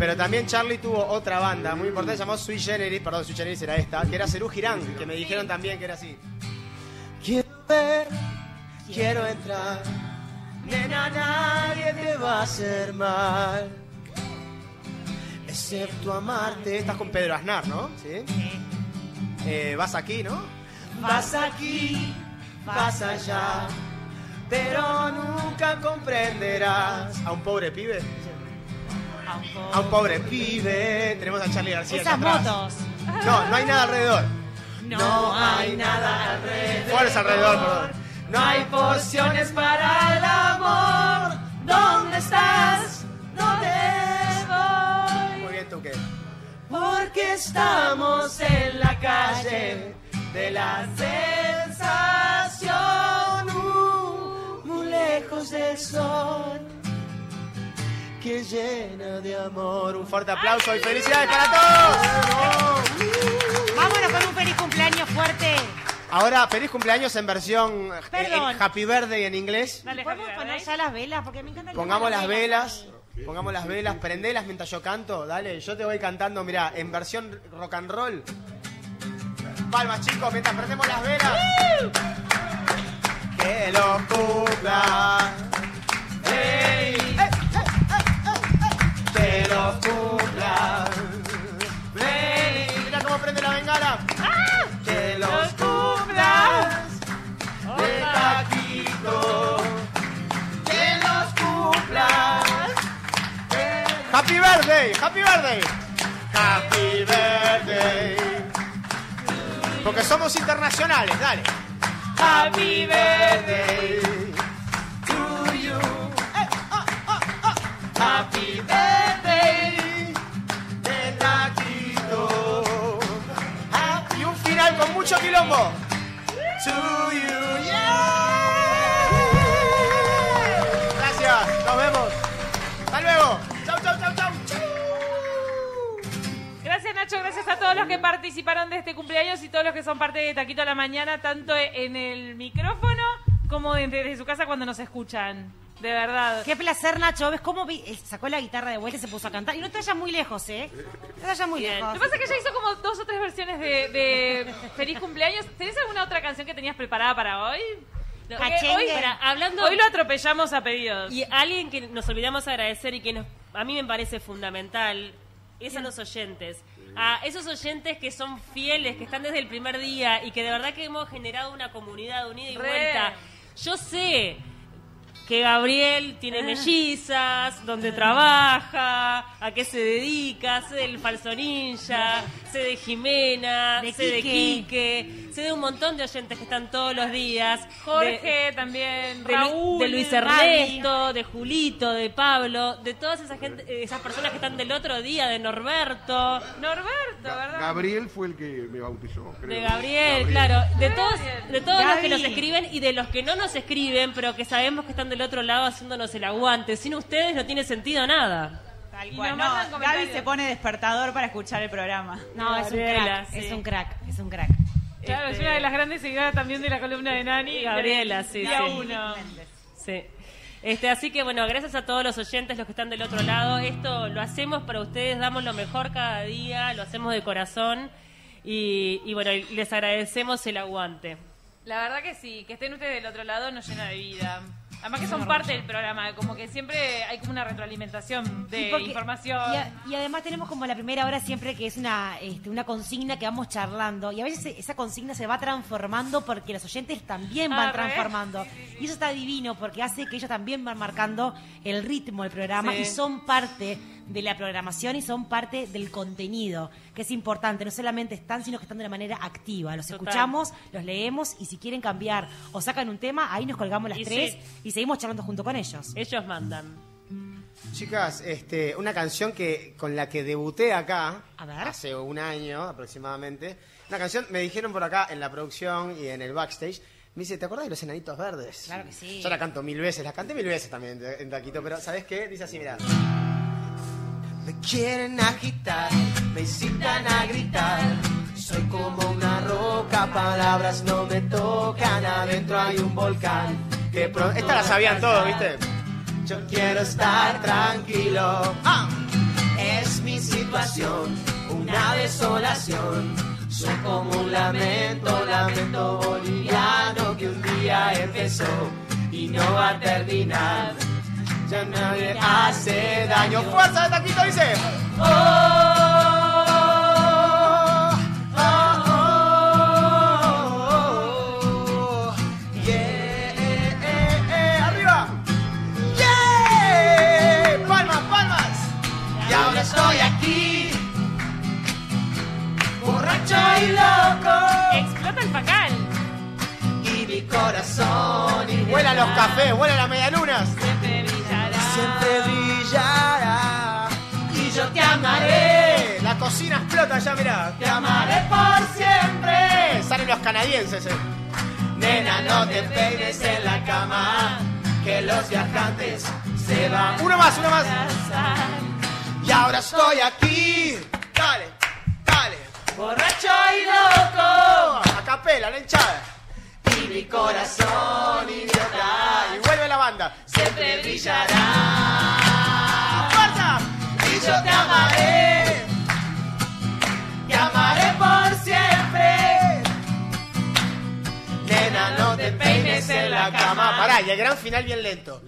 Pero también Charlie tuvo otra banda muy importante, llamó Sui Generis, perdón, Sui Generis era esta, que era Cerú Girán, que me dijeron también que era así. Quiero ver, quiero entrar, nena, nadie te va a hacer mal, excepto amarte. Estás con Pedro Aznar, ¿no? Sí. Eh, vas aquí, ¿no? Vas aquí, vas allá, pero nunca comprenderás a un pobre pibe. A un pobre pibe. Tenemos a Charlie García.
Esas
acá atrás. No, no hay nada alrededor.
No hay nada alrededor.
Fuerza alrededor, perdón. No hay pociones para el amor. ¿Dónde estás? ¿Dónde voy? Qué. Porque estamos en la calle de la sensación, uh, muy lejos del sol que llena de amor. Un fuerte aplauso y felicidades para todos.
Vámonos con un feliz cumpleaños fuerte.
Ahora, feliz cumpleaños en versión eh,
Perdón.
Happy Birthday en inglés.
¿Podemos poner ya las velas? Porque me encanta el
Pongamos
tema
las velas. Pongamos las velas, prendelas mientras yo canto. Dale, yo te voy cantando, mirá, en versión rock and roll. Palmas, chicos, mientras prendemos las velas. Que lo cumpla. Ey, eh, que los cumplas. Feliz. Mira cómo prende la bengala. Que los cumplas. De taquito. Happy birthday, happy birthday. Happy birthday. Porque somos internacionales, dale. Happy birthday to you. Eh, oh, oh, oh. Happy birthday de taquito. Ah, y un final con mucho quilombo. To you, yeah.
Nacho, gracias a todos los que participaron de este cumpleaños y todos los que son parte de Taquito a la Mañana, tanto en el micrófono como desde su casa cuando nos escuchan. De verdad.
Qué placer, Nacho. ¿Ves cómo vi- eh, sacó la guitarra de vuelta y se puso a cantar? Y no te vayas muy lejos, ¿eh? No te vayas muy
Bien.
lejos.
Lo que pasa es que ella hizo como dos o tres versiones de, de Feliz Cumpleaños. ¿Tenés alguna otra canción que tenías preparada para hoy?
No,
Porque
Cachengue.
hoy,
hablando-
hoy lo atropellamos a pedidos.
Y alguien que nos olvidamos agradecer y que nos- a mí me parece fundamental es a los oyentes. A esos oyentes que son fieles, que están desde el primer día y que de verdad que hemos generado una comunidad unida y
Re.
vuelta. Yo sé que Gabriel tiene mellizas, donde trabaja, a qué se dedica, sé del falso ninja, sé de Jimena,
De
sé de
Quique.
Quique, sé de un montón de oyentes que están todos los días.
Jorge
de-
también,
de,
Raúl,
de Luis. Ernesto, de Julito, de Pablo, de todas esas gente, eh, esas personas que están del otro día, de Norberto.
Norberto, ¿verdad?
Gabriel fue el que me bautizó, creo.
De Gabriel, claro, de todos, de todos los que nos escriben y de los que no nos escriben, pero que sabemos que están del otro lado haciéndonos el aguante. Sin ustedes no tiene sentido nada.
Tal cual. No. Gaby se pone despertador para escuchar el programa.
No, es un
Gabriela,
crack,
sí.
es un crack, es un crack.
Claro, es
Este-
una de las grandes seguidoras también de la columna de Nani.
Gabriela, sí,
Día
sí.
uno.
Sí. Este, así que bueno, gracias a todos los oyentes, los que están del otro lado. Esto lo hacemos para ustedes, damos lo mejor cada día, lo hacemos de corazón y, y bueno, les agradecemos el aguante.
La verdad que sí, que estén ustedes del otro lado nos llena de vida. Además que son parte del programa, como que siempre hay como una retroalimentación de
Y porque-
información.
Y, a- y además tenemos como la primera hora siempre que es una, este, una consigna que vamos charlando. Y a veces esa consigna se va transformando porque los oyentes también van
Ah,
transformando. Y eso está divino porque hace que ellos también van marcando el ritmo del programa y son parte de la programación y son parte del contenido, que es importante. No solamente están, sino que están de una manera activa. Los
Total.
escuchamos, los leemos y si quieren cambiar o sacan un tema, ahí nos colgamos las
Y
tres
sí.
y seguimos charlando junto con ellos.
Ellos mandan.
Chicas, este, una canción que con la que debuté acá hace un año aproximadamente. Una canción, me dijeron por acá en la producción y en el backstage. Me dice, ¿te acuerdas de los enanitos verdes?
Claro que sí.
Yo la canto mil veces, la canté mil veces también en- en Taquito, pero ¿sabes qué? Dice así, mira. Me quieren agitar, me incitan a gritar. Soy como una roca, palabras no me tocan. Adentro hay un volcán. Que Esta la sabían todos, ¿viste? Yo quiero estar tranquilo. ¡Ah! Es mi situación, una desolación. Soy como un lamento, lamento boliviano que un día empezó y no va a terminar. Ya nadie hace daño. ¡Fuerza de taquito! Dice. Oh, oh, oh, oh, yeah, eh, eh, arriba. ¡Yeah! ¡Palmas, palmas! Y ahora estoy aquí, borracho y loco.
Explota el pacal.
Y mi corazón. Y vuelan los cafés, vuelan las medialunas.
Siempre brillará.
Y yo te amaré. La cocina explota ya, mirá. Te amaré por siempre. Salen los canadienses, eh. Nena, no te peines en la cama. Que los viajantes se van. Uno más, uno más. Y ahora estoy aquí. Dale, dale. Borracho y loco. A capela, la hinchada. Y mi corazón idiota. Banda. Siempre brillará. ¡Fuerza! Y yo te amaré. Te amaré por siempre. Nena, no te peines en la cama. Pará, y el gran final bien lento.